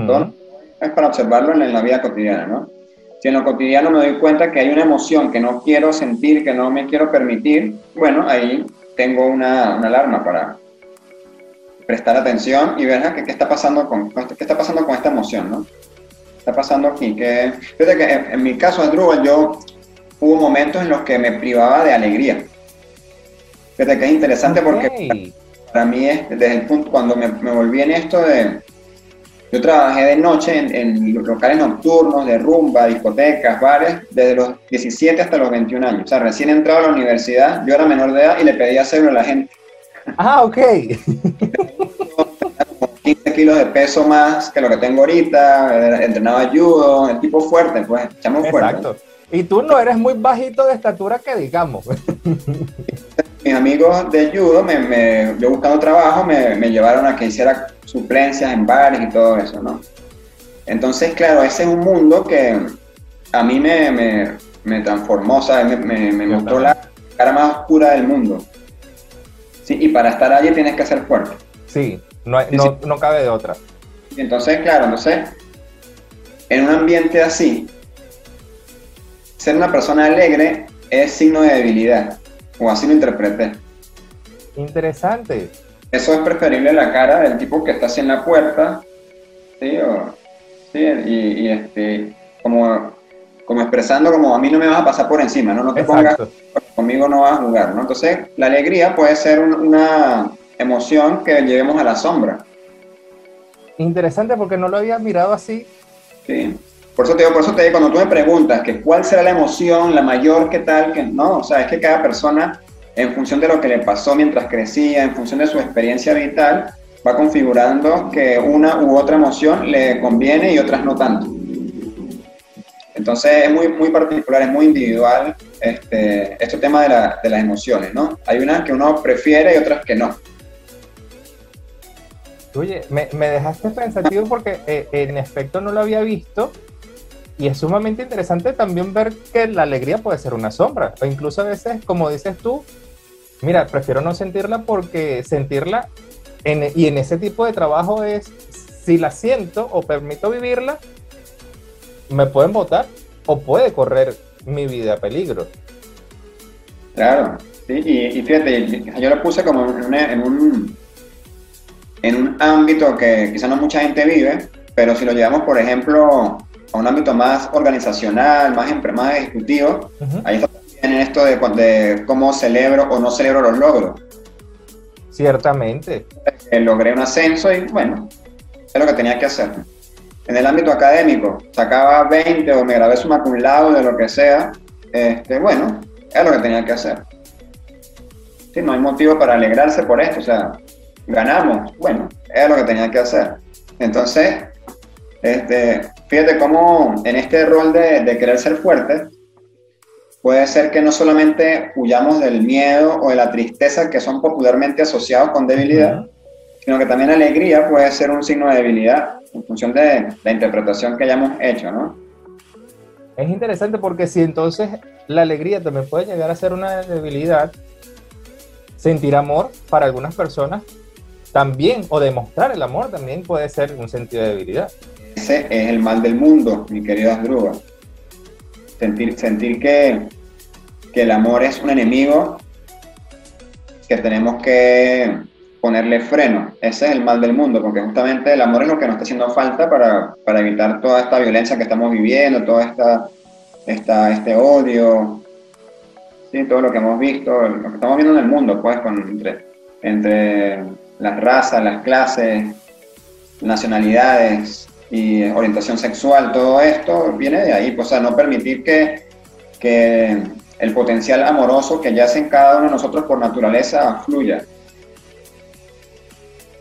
Todo es para observarlo en la vida cotidiana, ¿no? Si en lo cotidiano me doy cuenta que hay una emoción que no quiero sentir, que no me quiero permitir, bueno, ahí tengo una, una alarma para prestar atención y ver qué, qué está pasando con, qué está pasando con esta emoción, ¿no? ¿Qué está pasando aquí? Que, fíjate que en, mi caso, Andrew, yo hubo momentos en los que me privaba de alegría. Fíjate que es interesante porque para mí es, desde el punto, cuando me, volví en esto de... Yo trabajé de noche en, locales nocturnos, de rumba, discotecas, bares, desde los 17 hasta los 21 años. O sea, recién entrado a la universidad, yo era menor de edad y le pedía hacerlo a la gente. Ah, ok. 15 kilos de peso más que lo que tengo ahorita, entrenaba judo, el tipo fuerte, pues, echamos fuerte. Exacto. Y tú no eres muy bajito de estatura que digamos. mis amigos de judo, me, yo buscando trabajo, me, llevaron a que hiciera suplencias en bares y todo eso, ¿no? Entonces, claro, ese es un mundo que a mí me, me, transformó, ¿sabes? Me, mostró la cara más oscura del mundo. Sí, y para estar allí tienes que ser fuerte. Sí, no, no, no cabe de otra. Entonces, claro, entonces, en un ambiente así, ser una persona alegre es signo de debilidad o así lo interpreté. Interesante. Eso es preferible la cara del tipo que está así en la puerta, ¿sí? ¿sí? Y, este, como, como expresando como a mí no me vas a pasar por encima, ¿no? No te pongas, conmigo no vas a jugar, ¿no? Entonces, la alegría puede ser una emoción que llevemos a la sombra. Interesante porque no lo había mirado así. Sí. Por eso te digo, por eso te digo, cuando tú me preguntas que cuál será la emoción, la mayor, qué tal, que no, o sea, es que cada persona, en función de lo que le pasó mientras crecía, en función de su experiencia vital, va configurando que una u otra emoción le conviene y otras no tanto. Entonces es muy, muy particular, es muy individual este, este tema de, la, de las emociones, ¿no? Hay unas que uno prefiere y otras que no. Oye, me, me dejaste pensativo porque eh, en efecto no lo había visto y es sumamente interesante también ver que la alegría puede ser una sombra, o incluso a veces, como dices tú, mira, prefiero no sentirla porque sentirla, y en ese tipo de trabajo es, si la siento o permito vivirla, me pueden votar o puede correr mi vida a peligro. Claro, sí, y, fíjate, yo lo puse como en, en, un, en un ámbito que quizá no mucha gente vive, pero si lo llevamos, por ejemplo, a un ámbito más organizacional, más, más ejecutivo, ahí está en esto de, de, cómo celebro o no celebro los logros. Ciertamente. Eh, logré un ascenso y bueno, es lo que tenía que hacer. En el ámbito académico, sacaba 20 o me grabé su cum de lo que sea, este, bueno, es lo que tenía que hacer. Sí, no hay motivo para alegrarse por esto, o sea, ganamos, bueno, es lo que tenía que hacer. Entonces, este, fíjate cómo en este rol de, querer ser fuerte, puede ser que no solamente huyamos del miedo o de la tristeza que son popularmente asociados con debilidad, sino que también alegría puede ser un signo de debilidad en función de la interpretación que hayamos hecho, ¿no? Es interesante porque si entonces la alegría también puede llegar a ser una debilidad, sentir amor para algunas personas también, o demostrar el amor también puede ser un sentido de debilidad. Ese es el mal del mundo, mi querido Asdruba. Sentir, sentir que, que el amor es un enemigo que tenemos que ponerle freno. Ese es el mal del mundo, porque justamente el amor es lo que nos está haciendo falta para, para evitar toda esta violencia que estamos viviendo, toda esta, esta este odio, ¿sí? todo lo que hemos visto, lo que estamos viendo en el mundo, pues, con, entre, entre las razas, las clases, nacionalidades y orientación sexual, todo esto viene de ahí, pues, o sea, no permitir que, que el potencial amoroso que yace en cada uno de nosotros por naturaleza fluya.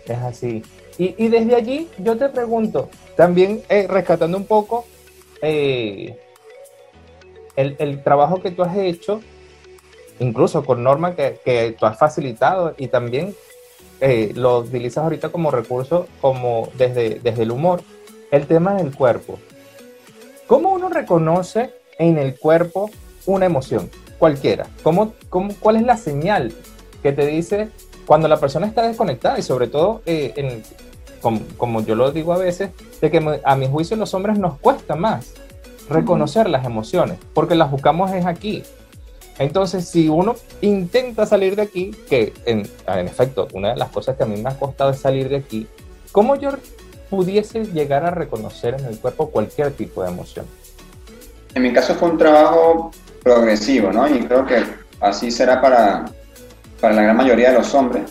Es así. Y, desde allí yo te pregunto, también eh, rescatando un poco eh, el, trabajo que tú has hecho, incluso con Norma que, que tú has facilitado y también eh, lo utilizas ahorita como recurso, como desde, desde el humor, el tema del cuerpo. ¿Cómo uno reconoce en el cuerpo una emoción? Cualquiera. ¿Cómo, cómo, cuál es la señal que te dice cuando la persona está desconectada y sobre todo, eh, como, yo lo digo a veces, de que a mi juicio los hombres nos cuesta más reconocer las emociones, porque las buscamos es aquí. Entonces, si uno intenta salir de aquí, que en, en, efecto, una de las cosas que a mí me ha costado es salir de aquí, ¿cómo yo pudiese llegar a reconocer en el cuerpo cualquier tipo de emoción? En mi caso fue un trabajo progresivo, ¿no? Y creo que así será para, para la gran mayoría de los hombres.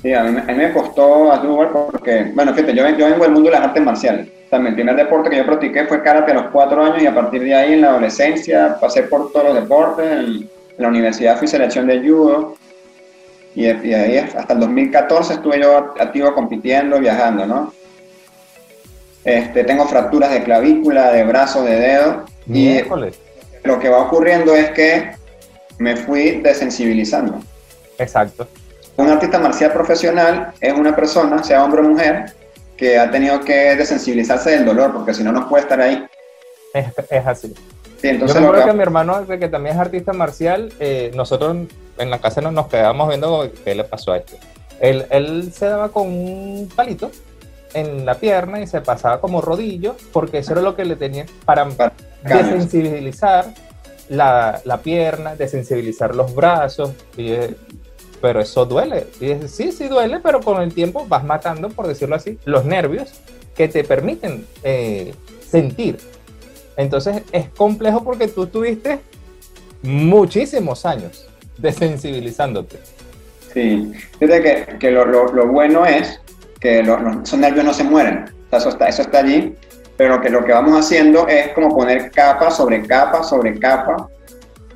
Sí, a mí, me costó Asdrúbal porque, bueno, fíjate, yo, yo, vengo del mundo de las artes marciales. También el primer deporte que yo practiqué fue karate a los cuatro años y a partir de ahí en la adolescencia pasé por todos los deportes. En, la universidad fui selección de judo y, y, ahí hasta el 2014 estuve yo activo compitiendo, viajando, ¿no? Este, tengo fracturas de clavícula, de brazo, de dedo. Y lo que va ocurriendo es que me fui desensibilizando. Exacto. Un artista marcial profesional es una persona, sea hombre o mujer, que ha tenido que desensibilizarse del dolor, porque si no, no puede estar ahí. Es, así. Sí, entonces Yo creo que... mi hermano, que también es artista marcial, eh, nosotros en la casa nos, nos quedábamos viendo qué le pasó a este. Él, él se daba con un palito en la pierna y se pasaba como rodillo, porque eso era lo que le tenía para, desensibilizar la, la, pierna, desensibilizar los brazos. Y, pero eso duele. Y sí, sí duele, pero con el tiempo vas matando, por decirlo así, los nervios que te permiten eh, sentir. Entonces es complejo porque tú tuviste muchísimos años desensibilizándote. Sí, fíjate que, que lo, lo, bueno es que esos nervios no se mueren. eso, está, eso está allí, pero que lo que vamos haciendo es como poner capa sobre capa sobre capa,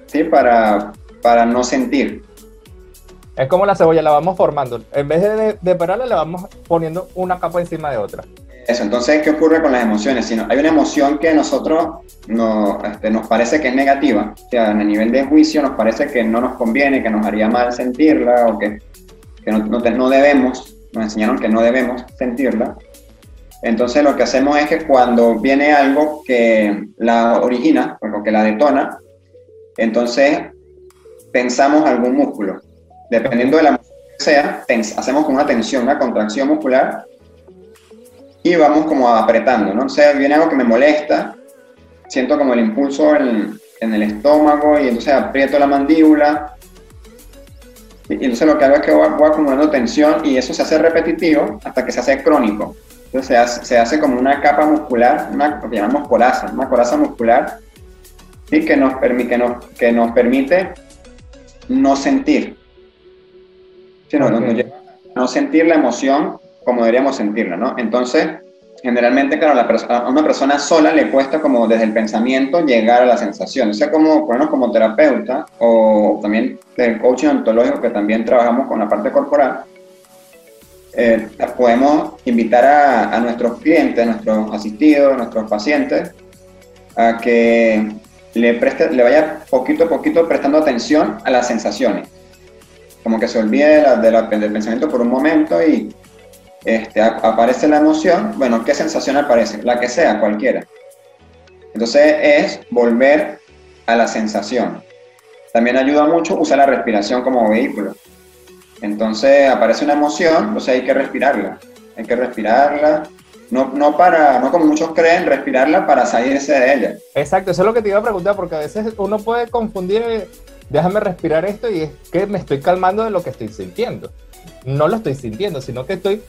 ¿sí? Para, para no sentir. Es como la cebolla, la vamos formando. En vez de, de pararla, la vamos poniendo una capa encima de otra. Eso, entonces, ¿qué ocurre con las emociones? Si no, hay una emoción que a nosotros no, este, nos parece que es negativa, o sea, el nivel de juicio nos parece que no nos conviene, que nos haría mal sentirla o que, que no, no, no debemos, nos enseñaron que no debemos sentirla. Entonces lo que hacemos es que cuando viene algo que la origina, o que la detona, entonces pensamos algún músculo dependiendo de la que sea, hacemos como una tensión, una contracción muscular y vamos como apretando, ¿no? O sea, viene algo que me molesta, siento como el impulso en, el estómago y entonces aprieto la mandíbula y entonces lo que hago es que voy, acumulando tensión y eso se hace repetitivo hasta que se hace crónico. Entonces se hace, se hace como una capa muscular, una, lo que llamamos coraza, una coraza muscular y que nos, permite, que nos, que nos permite no sentir no, sentir la emoción como deberíamos sentirla, ¿no? Entonces, generalmente, claro, a una persona sola le cuesta como desde el pensamiento llegar a la sensación. O sea, como, bueno, como terapeuta o también del coaching ontológico, que también trabajamos con la parte corporal, eh, podemos invitar a, a, nuestros clientes, a nuestros asistidos, a nuestros pacientes, a que le, preste, le vaya poquito a poquito prestando atención a las sensaciones como que se olvide de la, del pensamiento por un momento y este, aparece la emoción, bueno, ¿qué sensación aparece? La que sea, cualquiera. Entonces es volver a la sensación. También ayuda mucho usar la respiración como vehículo. Entonces aparece una emoción, sea, hay que respirarla. Hay que respirarla, no, no, para, no como muchos creen, respirarla para salirse de ella. Exacto, eso es lo que te iba a preguntar, porque a veces uno puede confundir déjame respirar esto y es que me estoy calmando de lo que estoy sintiendo. No lo estoy sintiendo, sino que estoy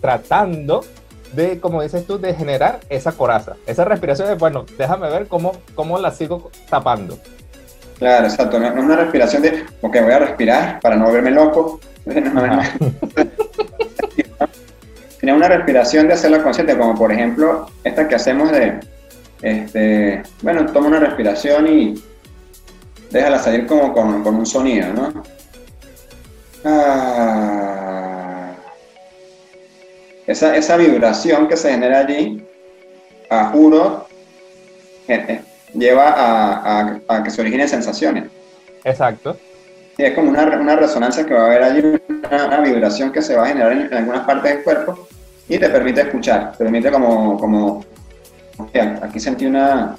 tratando de, como dices tú, de generar esa coraza, esa respiración de, bueno, déjame ver cómo, cómo la sigo tapando. Claro, exacto, no, es una respiración de, ok, voy a respirar para no verme loco. Tiene una respiración de hacerla consciente, como por ejemplo esta que hacemos de, este, bueno, toma una respiración y déjala salir como con, un sonido, ¿no? Ah. Esa, esa, vibración que se genera allí, a juro, eh, eh, lleva a, que se originen sensaciones. Exacto. Y es como una, una, resonancia que va a haber allí, una, vibración que se va a generar en, algunas partes del cuerpo y te permite escuchar, te permite como, como aquí sentí una,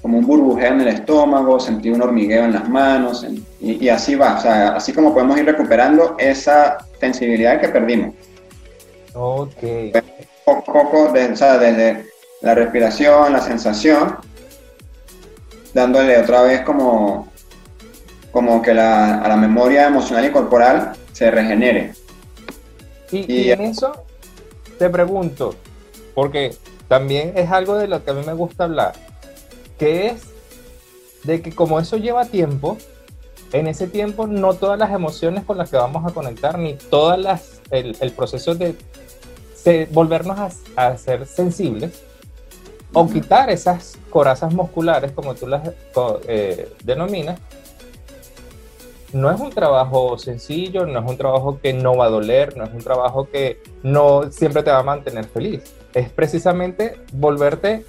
como un burbujeo en el estómago, sentí un hormigueo en las manos, y, así va, o sea, así como podemos ir recuperando esa sensibilidad que perdimos. Ok. Poco, desde la respiración, la sensación, dándole otra vez como, como que la, a la memoria emocional y corporal se regenere. Y, y en eso te pregunto, porque también es algo de lo que a mí me gusta hablar que es de que como eso lleva tiempo, en ese tiempo no todas las emociones con las que vamos a conectar, ni todas las, el, proceso de, volvernos a, ser sensibles, o quitar esas corazas musculares, como tú las eh, denominas, no es un trabajo sencillo, no es un trabajo que no va a doler, no es un trabajo que no siempre te va a mantener feliz. Es precisamente volverte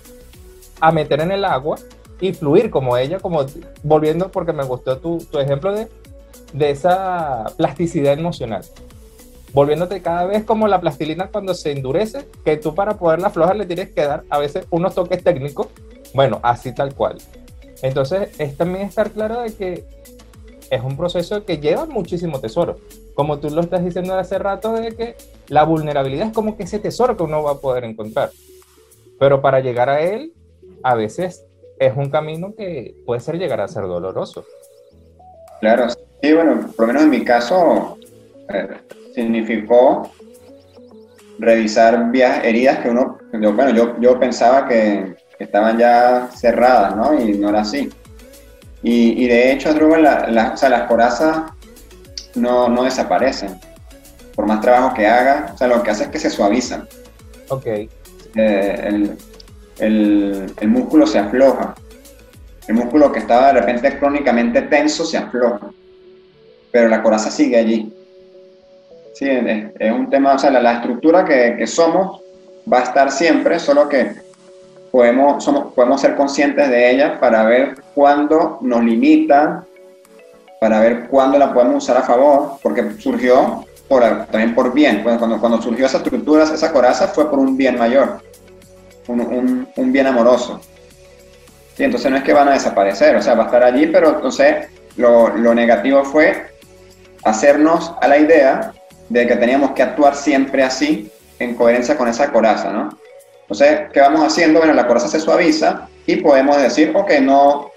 a meter en el agua y fluir como ella, como volviendo porque me gustó tu, tu ejemplo de, de esa plasticidad emocional. Volviéndote cada vez como la plastilina cuando se endurece, que tú para poderla aflojar le tienes que dar a veces unos toques técnicos. Bueno, así tal cual. Entonces es también estar claro de que es un proceso que lleva muchísimo tesoro. Como tú lo estás diciendo hace rato, de que la vulnerabilidad es como que ese tesoro que uno va a poder encontrar. Pero para llegar a él a veces es un camino que puede ser llegar a ser doloroso. Claro, sí, bueno, por lo menos en mi caso eh, significó revisar vías heridas que uno, bueno, yo, yo pensaba que, estaban ya cerradas, ¿no? Y no era así. Y, de hecho, la, la, o sea, las corazas no, no desaparecen. Por más trabajo que haga, o sea, lo que hace es que se suavizan. Ok. Eh, el, el, músculo se afloja. El músculo que estaba de repente crónicamente tenso se afloja, pero la coraza sigue allí. Sí, es, un tema, o sea, la, estructura que, somos va a estar siempre, solo que podemos, somos, podemos ser conscientes de ella para ver cuándo nos limita, para ver cuándo la podemos usar a favor, porque surgió por, también por bien. Cuando, cuando surgió esa estructura, esa coraza, fue por un bien mayor un, un, bien amoroso. Y entonces no es que van a desaparecer, o sea, va a estar allí, pero entonces lo, lo negativo fue hacernos a la idea de que teníamos que actuar siempre así, en coherencia con esa coraza, ¿no? Entonces, ¿qué vamos haciendo? Bueno, la coraza se suaviza y podemos decir, ok, no,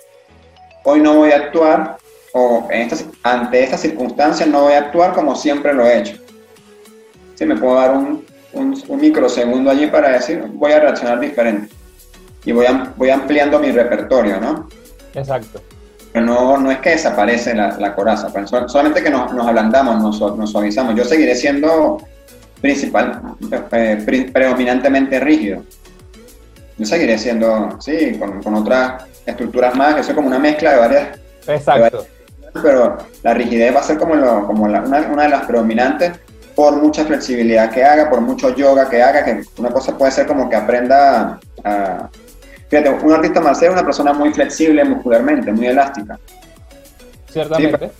hoy no voy a actuar, o en ante estas circunstancias no voy a actuar como siempre lo he hecho. Sí, me puedo dar un, un, microsegundo allí para decir, voy a reaccionar diferente. Y voy, voy ampliando mi repertorio, ¿no? Exacto. Pero no, no es que desaparece la, la coraza, pues, solamente que nos, nos ablandamos, nos, nos, suavizamos. Yo seguiré siendo principal, eh, predominantemente rígido. Yo seguiré siendo, sí, con, con, otras estructuras más, eso es como una mezcla de varias. Exacto. pero la rigidez va a ser como, lo, como una, una de las predominantes por mucha flexibilidad que haga, por mucho yoga que haga, que una cosa puede ser como que aprenda a... Fíjate, un artista marcial es una persona muy flexible muscularmente, muy elástica. Ciertamente.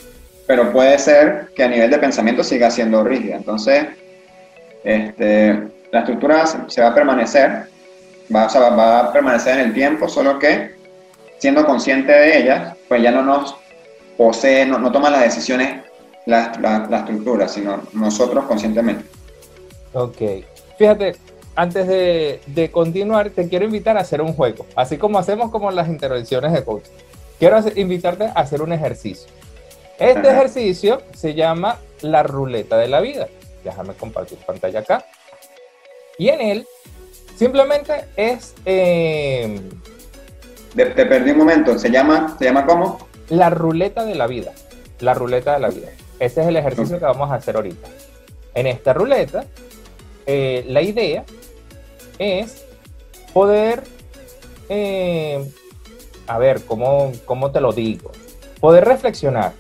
pero, puede ser que a nivel de pensamiento siga siendo rígida. Entonces, este, la estructura se va a permanecer, va, o sea, va a permanecer en el tiempo, solo que siendo consciente de ella, pues ya no nos posee, no, no toma las decisiones la, la, estructura, sino nosotros conscientemente. Ok. Fíjate, antes de, de, continuar, te quiero invitar a hacer un juego, así como hacemos como las intervenciones de coach. Quiero invitarte a hacer un ejercicio. Este ejercicio se llama la ruleta de la vida. Déjame compartir pantalla acá. Y en él simplemente es... Eh, te, perdí un momento. ¿Se llama, ¿Se llama cómo? La ruleta de la vida. La ruleta de la vida. Ese es el ejercicio que vamos a hacer ahorita. En esta ruleta, eh, la idea es poder, eh, a ver, ¿cómo, ¿cómo te lo digo? Poder reflexionar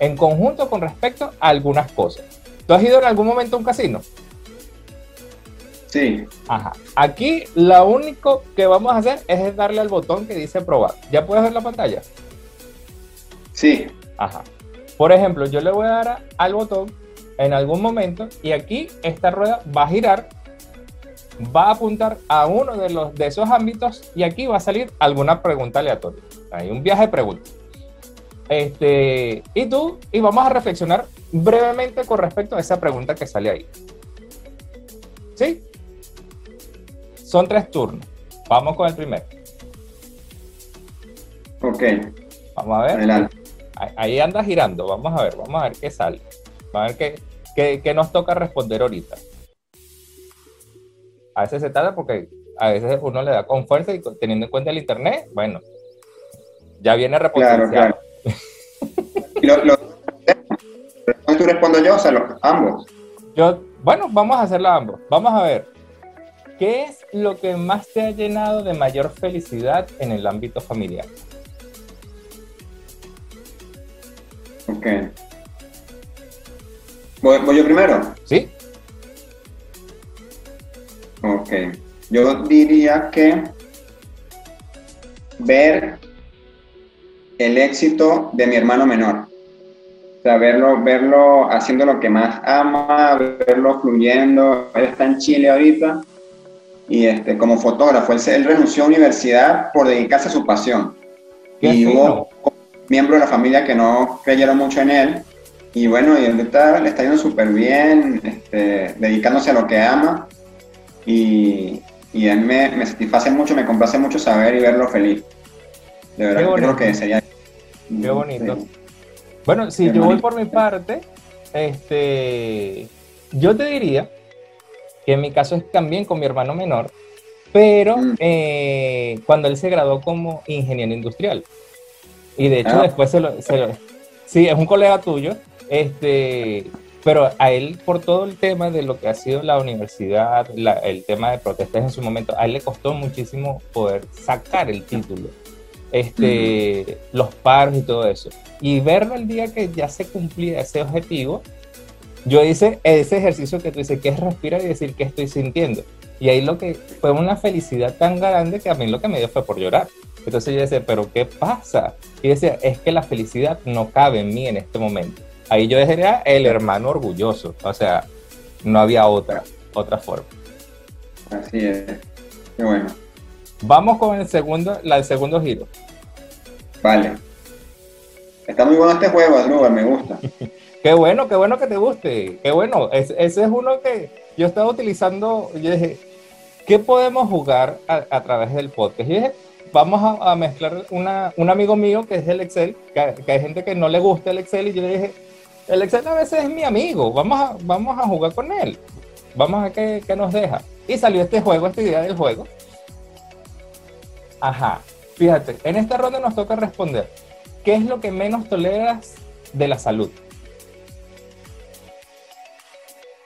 en conjunto con respecto a algunas cosas. ¿Tú has ido en algún momento a un casino? Sí. Ajá. Aquí lo único que vamos a hacer es darle al botón que dice probar. ¿Ya puedes ver la pantalla? Sí. Ajá. Por ejemplo, yo le voy a dar al botón en algún momento y aquí esta rueda va a girar, va a apuntar a uno de, los, de esos ámbitos y aquí va a salir alguna pregunta aleatoria. Hay un viaje de preguntas. Este, y tú, y vamos a reflexionar brevemente con respecto a esa pregunta que sale ahí. ¿Sí? Son tres turnos. Vamos con el primero. Ok. Vamos a ver. Adelante. Ahí anda girando. Vamos a ver, vamos a ver qué sale. Vamos a ver qué, qué, nos toca responder ahorita. A veces se tarda porque a veces uno le da con fuerza y teniendo en cuenta el internet, bueno, ya viene repotenciado. Claro, claro. lo, tú respondo yo, o sea, los, ambos. Yo, bueno, vamos a hacerlo ambos. Vamos a ver. ¿Qué es lo que más te ha llenado de mayor felicidad en el ámbito familiar? Ok. ¿Voy, yo primero? Sí. Ok. Yo diría que ver el éxito de mi hermano menor. O sea, verlo, verlo haciendo lo que más ama, verlo fluyendo. Él está en Chile ahorita y este, como fotógrafo, él, renunció a universidad por dedicarse a su pasión. y hubo miembros de la familia que no creyeron mucho en él. Y bueno, y él está, le está yendo súper bien, este, dedicándose a lo que ama. Y, y él me, me, satisface mucho, me complace mucho saber y verlo feliz. De verdad, creo que sería Qué bonito. Bueno, si yo voy por mi parte, este, yo te diría que en mi caso es también con mi hermano menor, pero mm. eh, cuando él se graduó como ingeniero industrial. Y de hecho ah. después se lo, Sí, es un colega tuyo, este, pero a él por todo el tema de lo que ha sido la universidad, el tema de protestas en su momento, a él le costó muchísimo poder sacar el título este, los paros y todo eso. Y verlo el día que ya se cumplía ese objetivo, yo hice ese ejercicio que tú dices, que es respirar y decir qué estoy sintiendo. Y ahí lo que fue una felicidad tan grande que a mí lo que me dio fue por llorar. Entonces yo decía, pero ¿qué pasa? Y decía, es que la felicidad no cabe en mí en este momento. Ahí yo dejaría el hermano orgulloso. O sea, no había otra, otra forma. Así es. Qué bueno. Vamos con el segundo, la, el segundo giro. Vale. Está muy bueno este juego, Andrúbal, me gusta. qué bueno, qué bueno que te guste. Qué bueno. ese es uno que yo estaba utilizando. Yo dije, ¿qué podemos jugar a, través del podcast? Y dije, vamos a, mezclar una, un amigo mío que es el Excel, que, hay gente que no le gusta el Excel, y yo le dije, el Excel a veces es mi amigo, vamos a, vamos a jugar con él. Vamos a qué, qué nos deja. Y salió este juego, esta idea del juego. Ajá. Fíjate, en esta ronda nos toca responder, ¿qué es lo que menos toleras de la salud?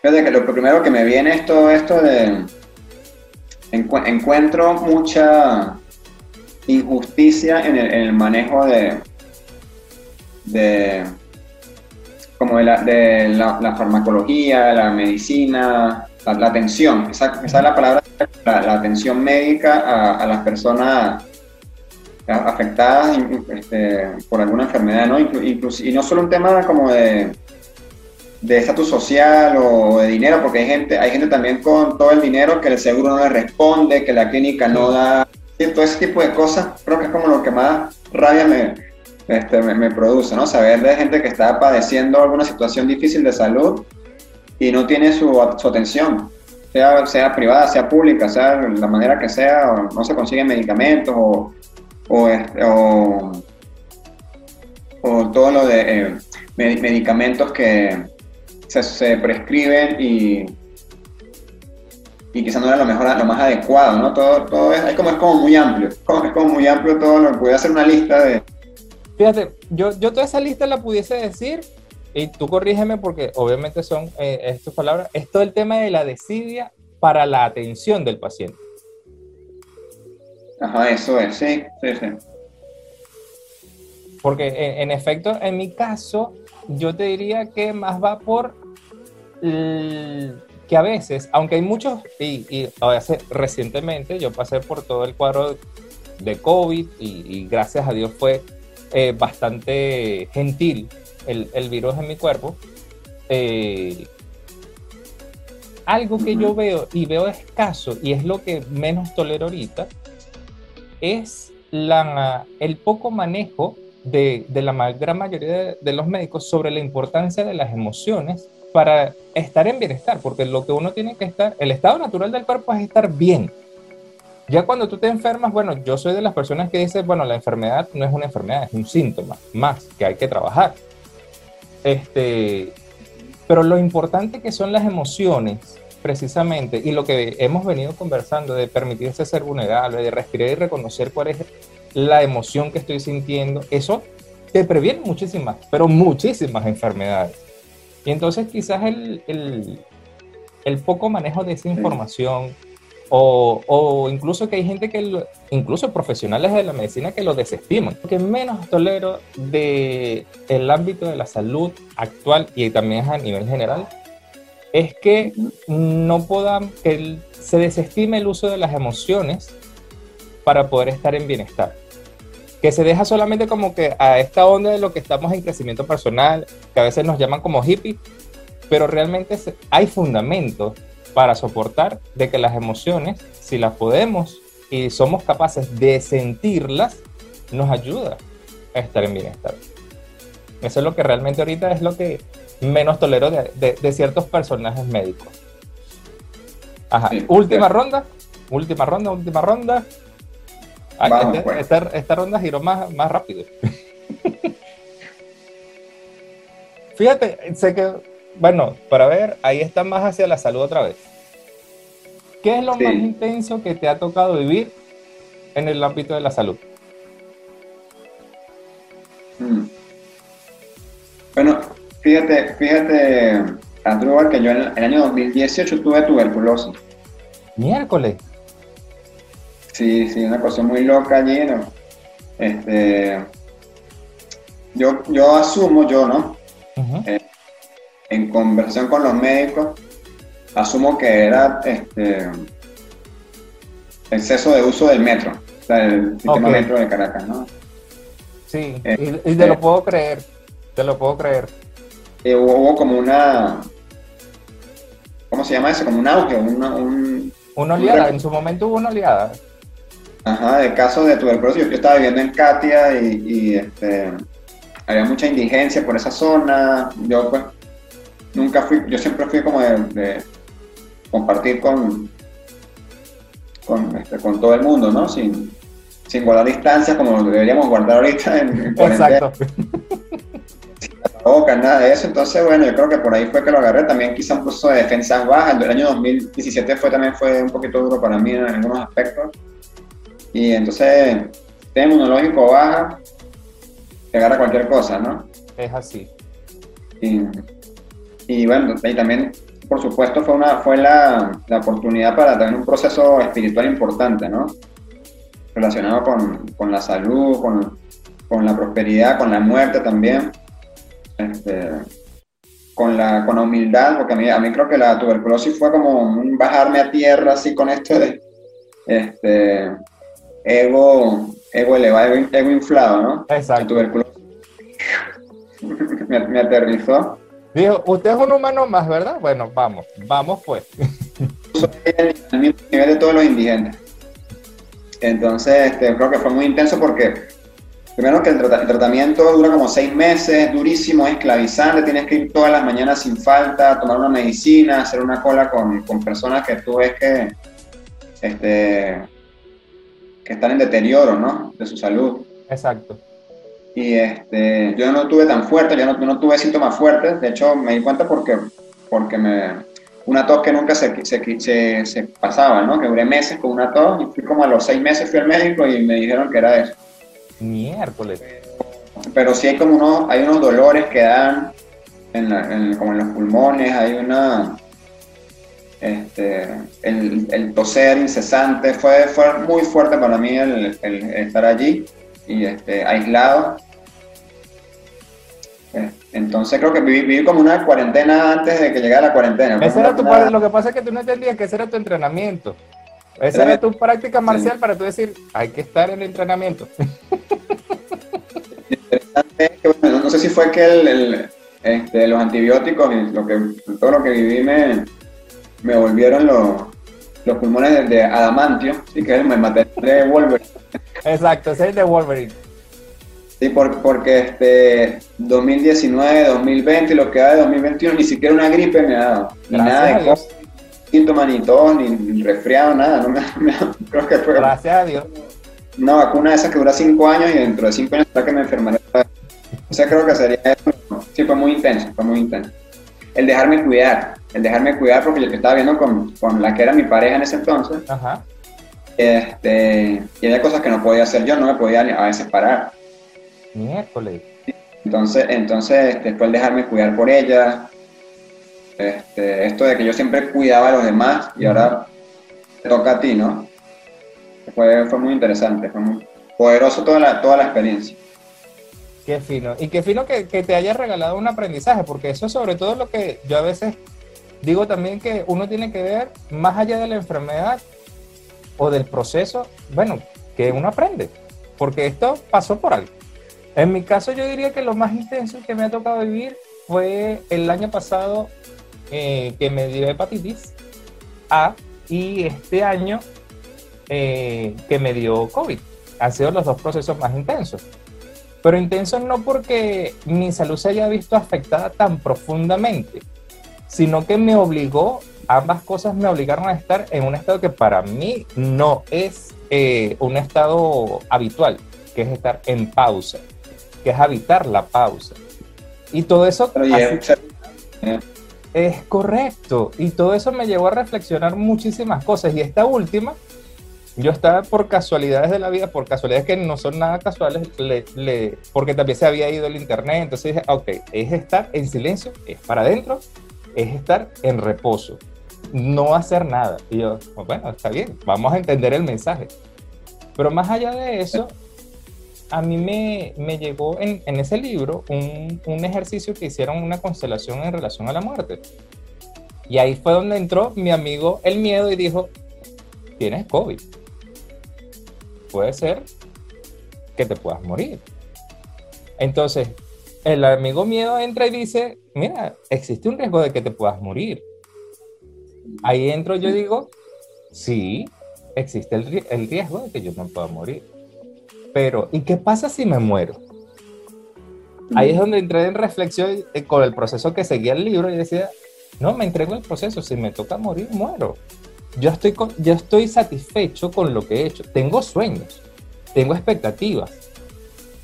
Fíjate que lo primero que me viene es todo esto de... encuentro mucha injusticia en el, manejo de, de como de la, de la, farmacología, la medicina, la, atención, esa, esa, es la palabra, la, atención médica a, las personas afectadas este, por alguna enfermedad, ¿no? y no solo un tema como de estatus social o de dinero, porque hay gente, hay gente también con todo el dinero que el seguro no le responde, que la clínica no da, todo ese tipo de cosas, creo que es como lo que más rabia me, este, me, produce, ¿no? Saber de gente que está padeciendo alguna situación difícil de salud y no tiene su, su atención, sea, sea privada, sea pública, sea la manera que sea, no se consiguen medicamentos o, o, este, o todo lo de eh, medicamentos que se, prescriben y, y quizás no era lo mejor, lo más adecuado, ¿no? Todo, todo es, como, es como muy amplio, es como muy amplio todo lo que hacer una lista de... Fíjate, yo, yo toda esa lista la pudiese decir, y tú corrígeme porque obviamente son eh, estas palabras, es todo el tema de la desidia para la atención del paciente. Ajá, eso es, sí, sí, sí. Porque en, efecto, en mi caso, yo te diría que más va por que a veces, aunque hay muchos, y, y a veces recientemente yo pasé por todo el cuadro de COVID y, gracias a Dios fue eh, bastante gentil el, el, virus en mi cuerpo. Eh, algo que yo veo y veo escaso y es lo que menos tolero ahorita es la, el poco manejo de, la gran mayoría de, los médicos sobre la importancia de las emociones para estar en bienestar, porque lo que uno tiene que estar, el estado natural del cuerpo es estar bien. Ya cuando tú te enfermas, bueno, yo soy de las personas que dicen, bueno, la enfermedad no es una enfermedad, es un síntoma más que hay que trabajar. Este, pero lo importante que son las emociones, precisamente, y lo que hemos venido conversando de permitirse ser vulnerable, de respirar y reconocer cuál es la emoción que estoy sintiendo, eso te previene muchísimas, pero muchísimas enfermedades. Y entonces quizás el, el, el poco manejo de esa información, o, incluso que hay gente que, incluso profesionales de la medicina que lo desestiman. Lo que menos tolero del el ámbito de la salud actual y también a nivel general es que no puedan, que se desestime el uso de las emociones para poder estar en bienestar. Que se deja solamente como que a esta onda de lo que estamos en crecimiento personal, que a veces nos llaman como hippie, pero realmente hay fundamentos para soportar de que las emociones, si las podemos y somos capaces de sentirlas, nos ayuda a estar en bienestar. Eso es lo que realmente ahorita es lo que menos tolero de, ciertos personajes médicos. Ajá. última ronda, última ronda, última ronda. Este, pues. esta, ronda giró más, más rápido. Fíjate, sé que, bueno, para ver, ahí está más hacia la salud otra vez. ¿Qué es lo más intenso que te ha tocado vivir en el ámbito de la salud? Hmm. Bueno, fíjate, fíjate, Andrew, que yo en el año 2018 tuve tuberculosis. Miércoles. Sí, sí, una cosa muy loca allí, ¿no? Este, yo, yo asumo, yo, ¿no? Eh, en conversación con los médicos, asumo que era este, exceso de uso del metro, o sea, el sistema metro de Caracas, ¿no? Sí, eh, y, te lo eh, puedo creer, te lo puedo creer. hubo, como una, ¿cómo se llama eso? Como un auge, una, un... Una oleada, en su momento hubo una oleada. Ajá, de casos de tuberculosis. Yo, estaba viviendo en Katia y, este, había mucha indigencia por esa zona. Yo pues nunca fui, yo siempre fui como de, compartir con, con, este, con, todo el mundo, ¿no? Sin, sin guardar distancias como deberíamos guardar ahorita en, Exacto. Sin boca, nada de eso. Entonces, bueno, yo creo que por ahí fue que lo agarré. También quizá un proceso de defensa baja. El año 2017 fue, también fue un poquito duro para mí en algunos aspectos. Y entonces, sistema inmunológico baja, te agarra cualquier cosa, ¿no? Es así. Y, y bueno, y también, por supuesto, fue, una, fue la, la, oportunidad para tener un proceso espiritual importante, ¿no? Relacionado con, con la salud, con, con, la prosperidad, con la muerte también. Este, con la, con la humildad, porque a mí, a mí creo que la tuberculosis fue como un bajarme a tierra así con esto de, este, ego, ego elevado, ego, inflado, ¿no? Exacto. me, me, aterrizó. Dijo, usted es un humano más, ¿verdad? Bueno, vamos, vamos pues. Soy el mismo nivel de todos los indigentes. Entonces, este, creo que fue muy intenso porque, primero que el, tratamiento dura como seis meses, durísimo, esclavizante, tienes que ir todas las mañanas sin falta, tomar una medicina, hacer una cola con, con personas que tú ves que, este, que están en deterioro, ¿no? De su salud. Exacto. Y este, yo no tuve tan fuerte, yo no, no, tuve síntomas fuertes, de hecho me di cuenta porque, porque me, una tos que nunca se, se, se, pasaba, ¿no? Que duré meses con una tos y fui como a los seis meses fui al médico y me dijeron que era eso. Miércoles. Pero, sí hay como unos, hay unos dolores que dan en, como en los pulmones, hay una, este, el, el, toser incesante, fue, fue muy fuerte para mí el, el estar allí y este, aislado entonces creo que viví, como una cuarentena antes de que llegara la cuarentena. Ese era tu, Lo que pasa es que tú no entendías que ese era tu entrenamiento. Esa era tu práctica marcial para tú decir, hay que estar en el entrenamiento. Interesante no sé si fue que el, este, los antibióticos y lo que, todo lo que viví me, me volvieron los, los pulmones de, adamantio, ¿sí? que es el material de Wolverine. Exacto, ese es de Wolverine. Sí, porque este 2019, 2020 y lo que va de 2021, ni siquiera una gripe me ha dado. Ni nada de síntomas, ni tos, ni, resfriado, nada. No me, creo que fue. Gracias a Dios. Una vacuna de esas que dura cinco años y dentro de cinco años hasta que me enfermaré. O sea, creo que sería eso. Sí, fue muy intenso, fue muy intenso. El dejarme cuidar, el dejarme cuidar porque yo estaba viendo con, con la que era mi pareja en ese entonces. Ajá. Este, y había cosas que no podía hacer yo, no me podía a veces parar Miércoles. Entonces, entonces después dejarme cuidar por ella, este, esto de que yo siempre cuidaba a los demás y ahora te toca a ti, ¿no? Fue, fue muy interesante, fue muy poderoso toda la, toda la experiencia. Qué fino. Y qué fino que, que te haya regalado un aprendizaje, porque eso es sobre todo lo que yo a veces digo también que uno tiene que ver más allá de la enfermedad o del proceso, bueno, que uno aprende, porque esto pasó por algo. En mi caso yo diría que lo más intenso que me ha tocado vivir fue el año pasado eh, que me dio hepatitis A y este año eh, que me dio COVID. Han sido los dos procesos más intensos. Pero intensos no porque mi salud se haya visto afectada tan profundamente, sino que me obligó, ambas cosas me obligaron a estar en un estado que para mí no es eh, un estado habitual, que es estar en pausa que es habitar la pausa. Y todo eso... es correcto. Y todo eso me llevó a reflexionar muchísimas cosas. Y esta última, yo estaba por casualidades de la vida, por casualidades que no son nada casuales, le, porque también se había ido el internet. Entonces dije, ok, es estar en silencio, es para adentro, es estar en reposo, no hacer nada. Y yo, bueno, está bien, vamos a entender el mensaje. Pero más allá de eso, a mí me, me llegó en, en, ese libro un, un, ejercicio que hicieron una constelación en relación a la muerte. Y ahí fue donde entró mi amigo el miedo y dijo, tienes COVID. Puede ser que te puedas morir. Entonces, el amigo miedo entra y dice, mira, existe un riesgo de que te puedas morir. Ahí entro yo digo, sí, existe el, el riesgo de que yo me pueda morir pero ¿y qué pasa si me muero? Ahí es donde entré en reflexión eh, con el proceso que seguía el libro y decía, no, me entrego el proceso, si me toca morir, muero. Yo estoy, yo estoy satisfecho con lo que he hecho. Tengo sueños, tengo expectativas,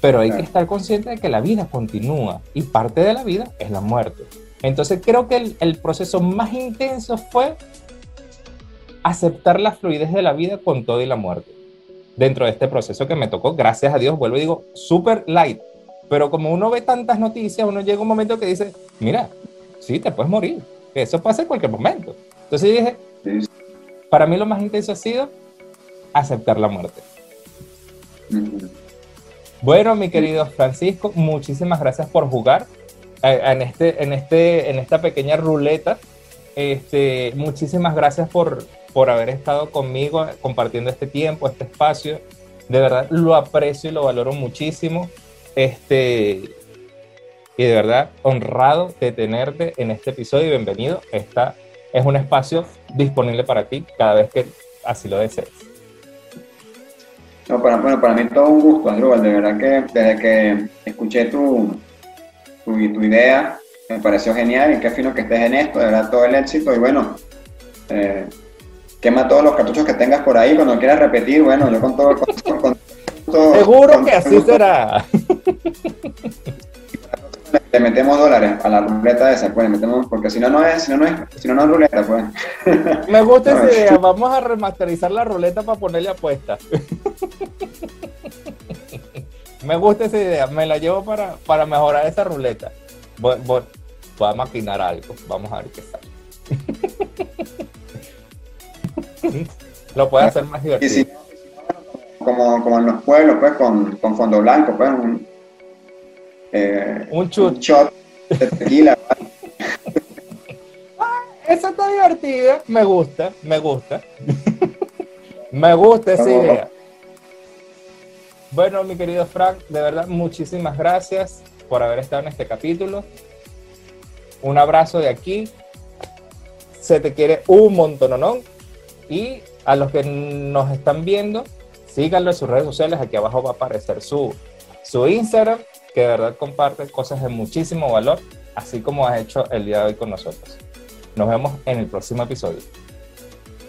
pero hay que estar consciente de que la vida continúa y parte de la vida es la muerte. Entonces creo que el, el proceso más intenso fue aceptar la fluidez de la vida con todo y la muerte dentro de este proceso que me tocó, gracias a Dios, vuelvo y digo, super light. Pero como uno ve tantas noticias, uno llega un momento que dice, mira, sí, te puedes morir, eso pasa en cualquier momento. Entonces dije, para mí lo más intenso ha sido aceptar la muerte. Bueno, mi querido Francisco, muchísimas gracias por jugar eh, en, este, en, este, en esta pequeña ruleta. Este, muchísimas gracias por, por haber estado conmigo compartiendo este tiempo, este espacio. De verdad lo aprecio y lo valoro muchísimo. Este, y de verdad honrado de tenerte en este episodio y bienvenido. Esta es un espacio disponible para ti cada vez que así lo desees. No, para, bueno, para mí todo un gusto, Andrew. De verdad que desde que escuché tu, tu, tu idea, me pareció genial y qué fino que estés en esto. De verdad, todo el éxito. Y bueno, eh, quema todos los cartuchos que tengas por ahí cuando quieras repetir. Bueno, yo con todo. Seguro que así será. Le metemos dólares a la ruleta esa, pues, le metemos, porque si no, no es, si no, no es, si no, no es ruleta, pues. Me gusta esa idea, vamos a remasterizar la ruleta para ponerle apuesta. Me gusta esa idea, me la llevo para, para mejorar esa ruleta. Voy, voy, voy a maquinar algo, vamos a ver qué sale. Lo puede hacer más divertido. Y si, como, como en los pueblos, pues, con, con fondo blanco, pues, un, eh, un, un shot de tequila. ah, esa está divertida, me gusta, me gusta. me gusta esa idea. Bueno, mi querido Frank, de verdad, muchísimas gracias por haber estado en este capítulo. Un abrazo de aquí. Se te quiere un montón, ¿no? Y a los que nos están viendo, síganlo en sus redes sociales. Aquí abajo va a aparecer su, su Instagram, que de verdad comparte cosas de muchísimo valor, así como has hecho el día de hoy con nosotros. Nos vemos en el próximo episodio.